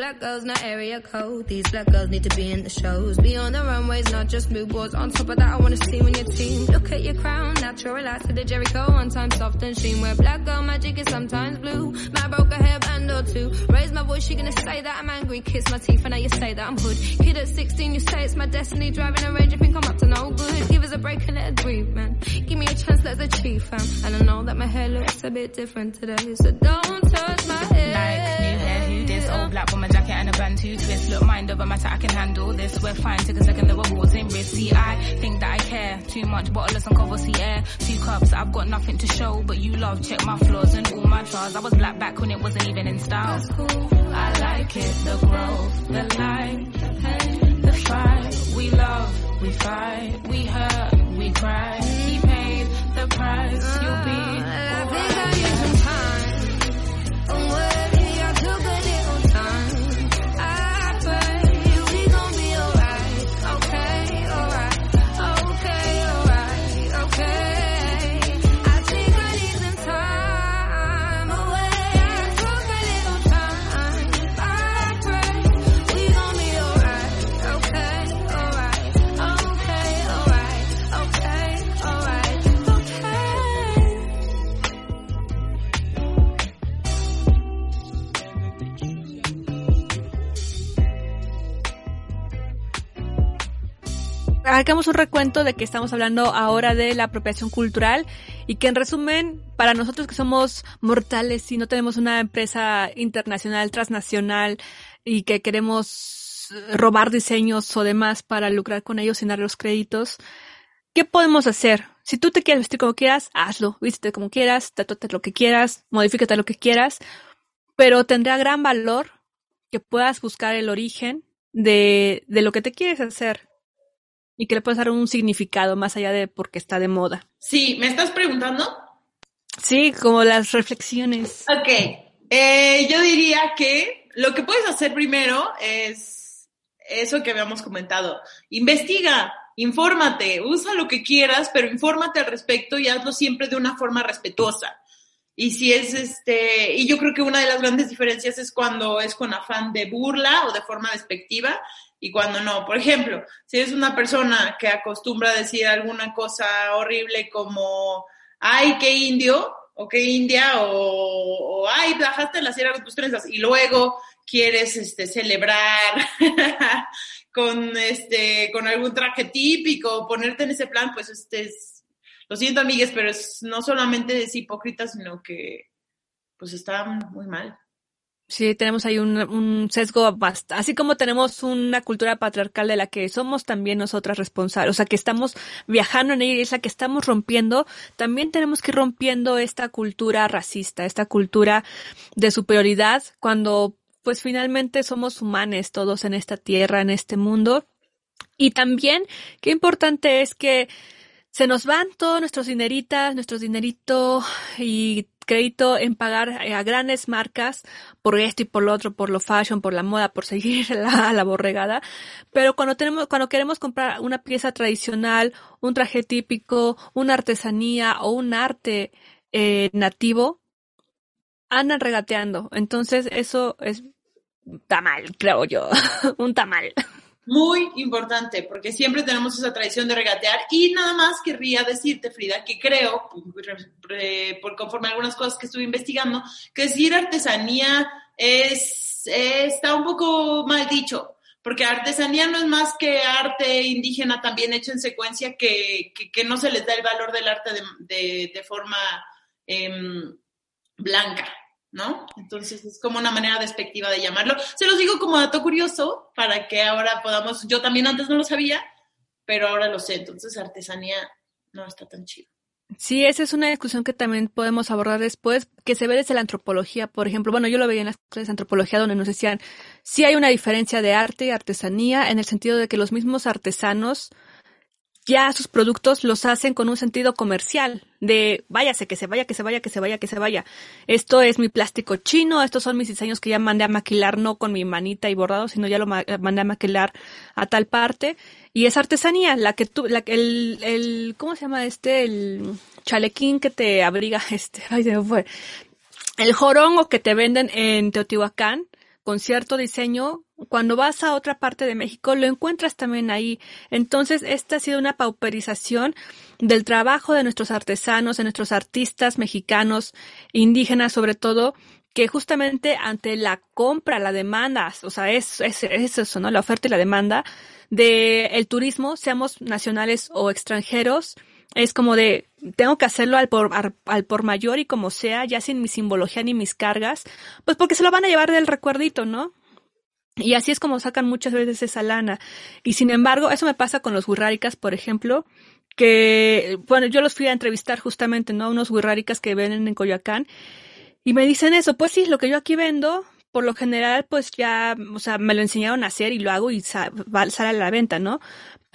black girls, not area code. These black girls need to be in the shows. Be on the runways, not just billboards. On top of that, I wanna see when your team. Look at your crown, natural relax to the Jericho. One time soft and sheen. Where black girl magic is sometimes blue. My broke a hairband or two. Raise my voice, she gonna say that I'm angry. Kiss my teeth, and now you say that I'm hood. Kid at 16, you say it's my destiny. Driving a range, you think I'm up to no good. Give us a break and let us breathe, man. Give me a chance, let's achieve, fam. And I know that my hair looks a bit different today. So don't touch my hair. Like new hair, who this? Old black bomber jacket and a band two twist. Look, mind over matter, I can handle this. We're fine, take a second, there were balls in risk. See, I think that I care too much. Bottle of some cover, see air. Two cups, I've got nothing to show, but you love. Check my flaws and all my flaws. I was black back when it wasn't even in style. That's cool. I like it, the growth, the light, the the fight. We love, we fight, we hurt, we cry. He paid the price. You'll be alright. Hagamos un recuento de que estamos hablando ahora de la apropiación cultural y que en resumen, para nosotros que somos mortales y no tenemos una empresa internacional, transnacional y que queremos robar diseños o demás para lucrar con ellos sin dar los créditos, ¿qué podemos hacer? Si tú te quieres vestir como quieras, hazlo, vístete como quieras, tatúate lo que quieras, modifícate lo que quieras, pero tendrá gran valor que puedas buscar el origen de, de lo que te quieres hacer y que le puedas dar un significado más allá de porque está de moda. Sí, ¿me estás preguntando? Sí, como las reflexiones. Ok, eh, yo diría que lo que puedes hacer primero es eso que habíamos comentado. Investiga, infórmate, usa lo que quieras, pero infórmate al respecto y hazlo siempre de una forma respetuosa. Y si es este, y yo creo que una de las grandes diferencias es cuando es con afán de burla o de forma despectiva y cuando no. Por ejemplo, si eres una persona que acostumbra a decir alguna cosa horrible como, ay, qué indio, o qué india, o, ay, bajaste la sierra con tus trenzas, y luego quieres este, celebrar con, este, con algún traje típico, ponerte en ese plan, pues este es, lo siento amigues, pero es, no solamente es hipócrita, sino que pues está muy mal. Sí, tenemos ahí un, un sesgo bast- así como tenemos una cultura patriarcal de la que somos también nosotras responsables, o sea, que estamos viajando en ella y es la que estamos rompiendo, también tenemos que ir rompiendo esta cultura racista, esta cultura de superioridad, cuando pues finalmente somos humanos todos en esta tierra, en este mundo. Y también, qué importante es que se nos van todos nuestros dineritas, nuestros dinerito y crédito en pagar a grandes marcas por esto y por lo otro, por lo fashion, por la moda, por seguir la borregada. Pero cuando tenemos, cuando queremos comprar una pieza tradicional, un traje típico, una artesanía o un arte eh, nativo, andan regateando. Entonces eso es tamal, creo yo. un tamal. Muy importante, porque siempre tenemos esa tradición de regatear. Y nada más querría decirte, Frida, que creo, por conforme a algunas cosas que estuve investigando, que decir artesanía es, está un poco mal dicho. porque artesanía no es más que arte indígena también hecho en secuencia que, que, no se les da el valor del arte de, de, de forma em, blanca, ¿no? Entonces es como una manera despectiva de llamarlo. Se los digo como dato curioso para que ahora podamos, yo también antes no lo sabía, pero ahora lo sé, entonces artesanía no está tan chido. Sí, esa es una discusión que también podemos abordar después, que se ve desde la antropología, por ejemplo. Bueno, yo lo veía en las clases de antropología donde nos decían, sí hay una diferencia de arte y artesanía en el sentido de que los mismos artesanos ya sus productos los hacen con un sentido comercial, de váyase, que se vaya, que se vaya, que se vaya, que se vaya. Esto es mi plástico chino, estos son mis diseños que ya mandé a maquilar, no con mi manita y bordado, sino ya lo ma mandé a maquilar a tal parte. Y es artesanía, la que tú, la, el, el, ¿cómo se llama este? El chalequín que te abriga, este, ay, se me fue. El jorongo que te venden en Teotihuacán, con cierto diseño, cuando vas a otra parte de México lo encuentras también ahí. Entonces, esta ha sido una pauperización del trabajo de nuestros artesanos, de nuestros artistas mexicanos, indígenas sobre todo, que justamente ante la compra, la demanda, o sea, es, es, es eso, ¿no? La oferta y la demanda de el turismo, seamos nacionales o extranjeros, es como de, tengo que hacerlo al por, al, por mayor y como sea, ya sin mi simbología ni mis cargas, pues porque se lo van a llevar del recuerdito, ¿no? Y así es como sacan muchas veces esa lana. Y sin embargo, eso me pasa con los wixárikas, por ejemplo, que, bueno, yo los fui a entrevistar justamente, ¿no? Unos wixárikas que venden en Coyoacán. Y me dicen eso, pues sí, lo que yo aquí vendo, por lo general, pues ya, o sea, me lo enseñaron a hacer y lo hago y sa sale a la venta, ¿no?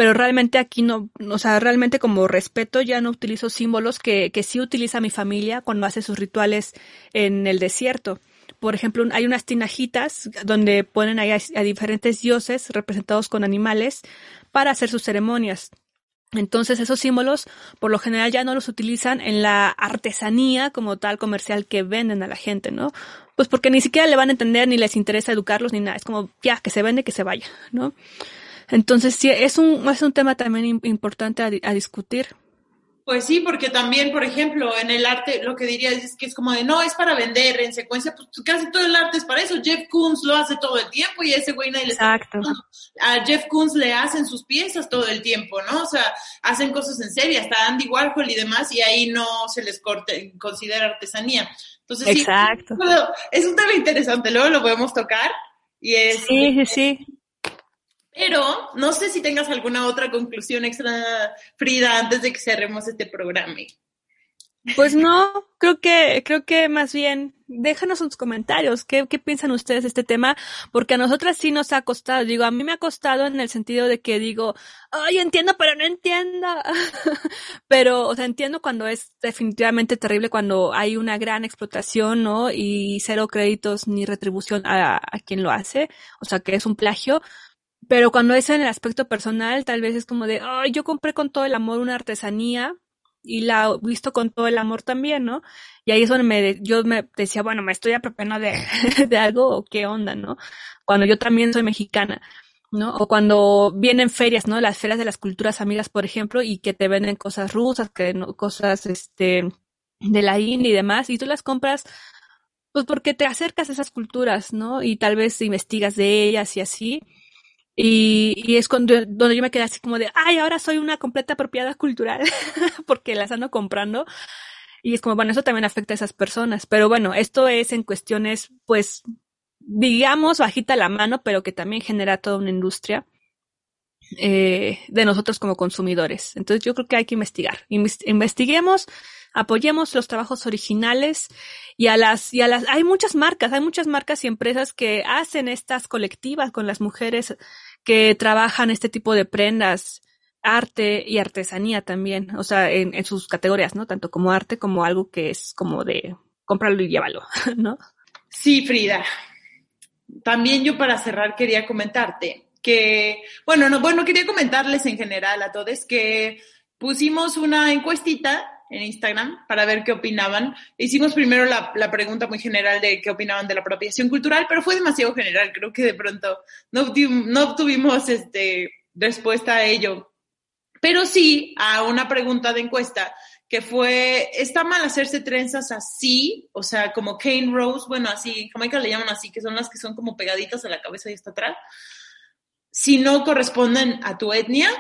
Pero realmente aquí no, o sea, realmente como respeto ya no utilizo símbolos que, que sí utiliza mi familia cuando hace sus rituales en el desierto. Por ejemplo, hay unas tinajitas donde ponen ahí a, a diferentes dioses representados con animales para hacer sus ceremonias. Entonces esos símbolos por lo general ya no los utilizan en la artesanía como tal comercial que venden a la gente, ¿no? Pues porque ni siquiera le van a entender ni les interesa educarlos ni nada. Es como ya que se vende, que se vaya, ¿no? Entonces sí, es un, es un tema también importante a, a discutir. Pues sí, porque también, por ejemplo, en el arte lo que diría es que es como de, no, es para vender en secuencia, pues casi todo el arte es para eso. Jeff Koons lo hace todo el tiempo y a ese güey nadie le Exacto. A Jeff Koons le hacen sus piezas todo el tiempo, ¿no? O sea, hacen cosas en serie, hasta Andy Warhol y demás, y ahí no se les corte, considera artesanía. Entonces, Exacto. sí, es un tema interesante, luego lo podemos tocar. Y es, sí, sí, sí. Pero no sé si tengas alguna otra conclusión extra, Frida, antes de que cerremos este programa. Pues no, creo que, creo que más bien, déjanos sus comentarios, ¿qué, qué piensan ustedes de este tema? Porque a nosotras sí nos ha costado, digo, a mí me ha costado en el sentido de que digo, ay, entiendo, pero no entiendo. pero, o sea, entiendo cuando es definitivamente terrible, cuando hay una gran explotación, ¿no? Y cero créditos ni retribución a, a quien lo hace, o sea, que es un plagio, pero cuando es en el aspecto personal, tal vez es como de, ay, yo compré con todo el amor una artesanía y la visto con todo el amor también, ¿no? Y ahí es donde me, yo me decía, bueno, me estoy apropiando de, de algo o qué onda, ¿no? Cuando yo también soy mexicana, ¿no? O cuando vienen ferias, ¿no? Las ferias de las culturas amigas, por ejemplo, y que te venden cosas rusas, que no, cosas, este, de la India y demás, y tú las compras pues porque te acercas a esas culturas, ¿no? Y tal vez investigas de ellas y así. Y, es cuando, donde yo me quedé así como de, ay, ahora soy una completa apropiada cultural porque las ando comprando. Y es como, bueno, eso también afecta a esas personas. Pero bueno, esto es en cuestiones, pues, digamos, bajita la mano, pero que también genera toda una industria eh, de nosotros como consumidores. Entonces yo creo que hay que investigar. Investiguemos, apoyemos los trabajos originales y a las, y a las, hay muchas marcas, hay muchas marcas y empresas que hacen estas colectivas con las mujeres que trabajan este tipo de prendas, arte y artesanía también, o sea, en, en sus categorías, ¿no? Tanto como arte como algo que es como de cómpralo y llévalo, ¿no? Sí, Frida. También yo para cerrar quería comentarte que, bueno, no, bueno, quería comentarles en general a todos que pusimos una encuestita en Instagram para ver qué opinaban. Hicimos primero la, la, pregunta muy general de qué opinaban de la apropiación cultural, pero fue demasiado general. Creo que de pronto no, no obtuvimos este, respuesta a ello. Pero sí a una pregunta de encuesta que fue, ¿está mal hacerse trenzas así? O sea, como cane rose, bueno, así, en Jamaica le llaman así, que son las que son como pegaditas a la cabeza y hasta atrás. si no corresponden a tu etnia.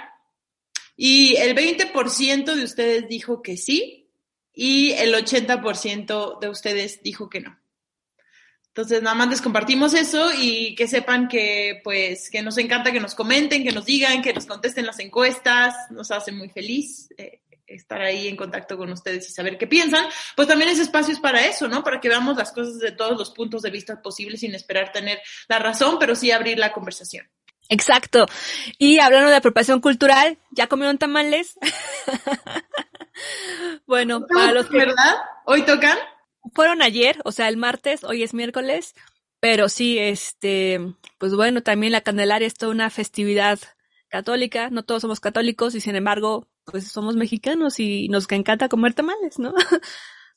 Y el 20% de ustedes dijo que sí y el 80% de ustedes dijo que no. Entonces, nada más les compartimos eso y que sepan que, pues, que nos encanta que nos comenten, que nos digan, que nos contesten las encuestas, nos hace muy feliz eh, estar ahí en contacto con ustedes y saber qué piensan. Pues también ese espacio es para eso, ¿no? Para que veamos las cosas de todos los puntos de vista posibles sin esperar tener la razón, pero sí abrir la conversación. Exacto. Y hablando de apropiación cultural, ¿ya comieron tamales? bueno, para los que ¿Verdad? ¿Hoy tocan? fueron ayer, o sea, el martes, hoy es miércoles, pero sí, este, pues bueno, también la Candelaria es toda una festividad católica, no todos somos católicos y sin embargo, pues somos mexicanos y nos encanta comer tamales, ¿no?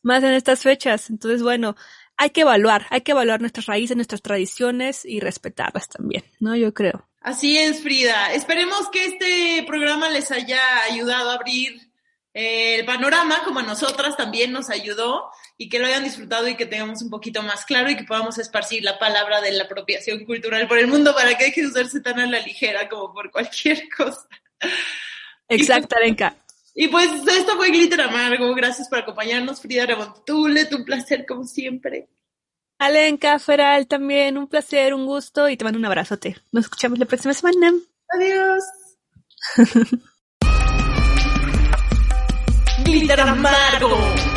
Más en estas fechas. Entonces, bueno, hay que evaluar, hay que evaluar nuestras raíces, nuestras tradiciones y respetarlas también, ¿no? Yo creo. Así es, Frida. Esperemos que este programa les haya ayudado a abrir eh, el panorama, como a nosotras también nos ayudó, y que lo hayan disfrutado y que tengamos un poquito más claro y que podamos esparcir la palabra de la apropiación cultural por el mundo para que deje de usarse tan a la ligera como por cualquier cosa. Exacto, Arenka. Y pues esto fue Glitter Amargo. Gracias por acompañarnos, Frida Rebontulet. Un placer, como siempre. Alenka, Feral, también un placer, un gusto y te mando un abrazote. Nos escuchamos la próxima semana. Adiós. Glitter Amargo.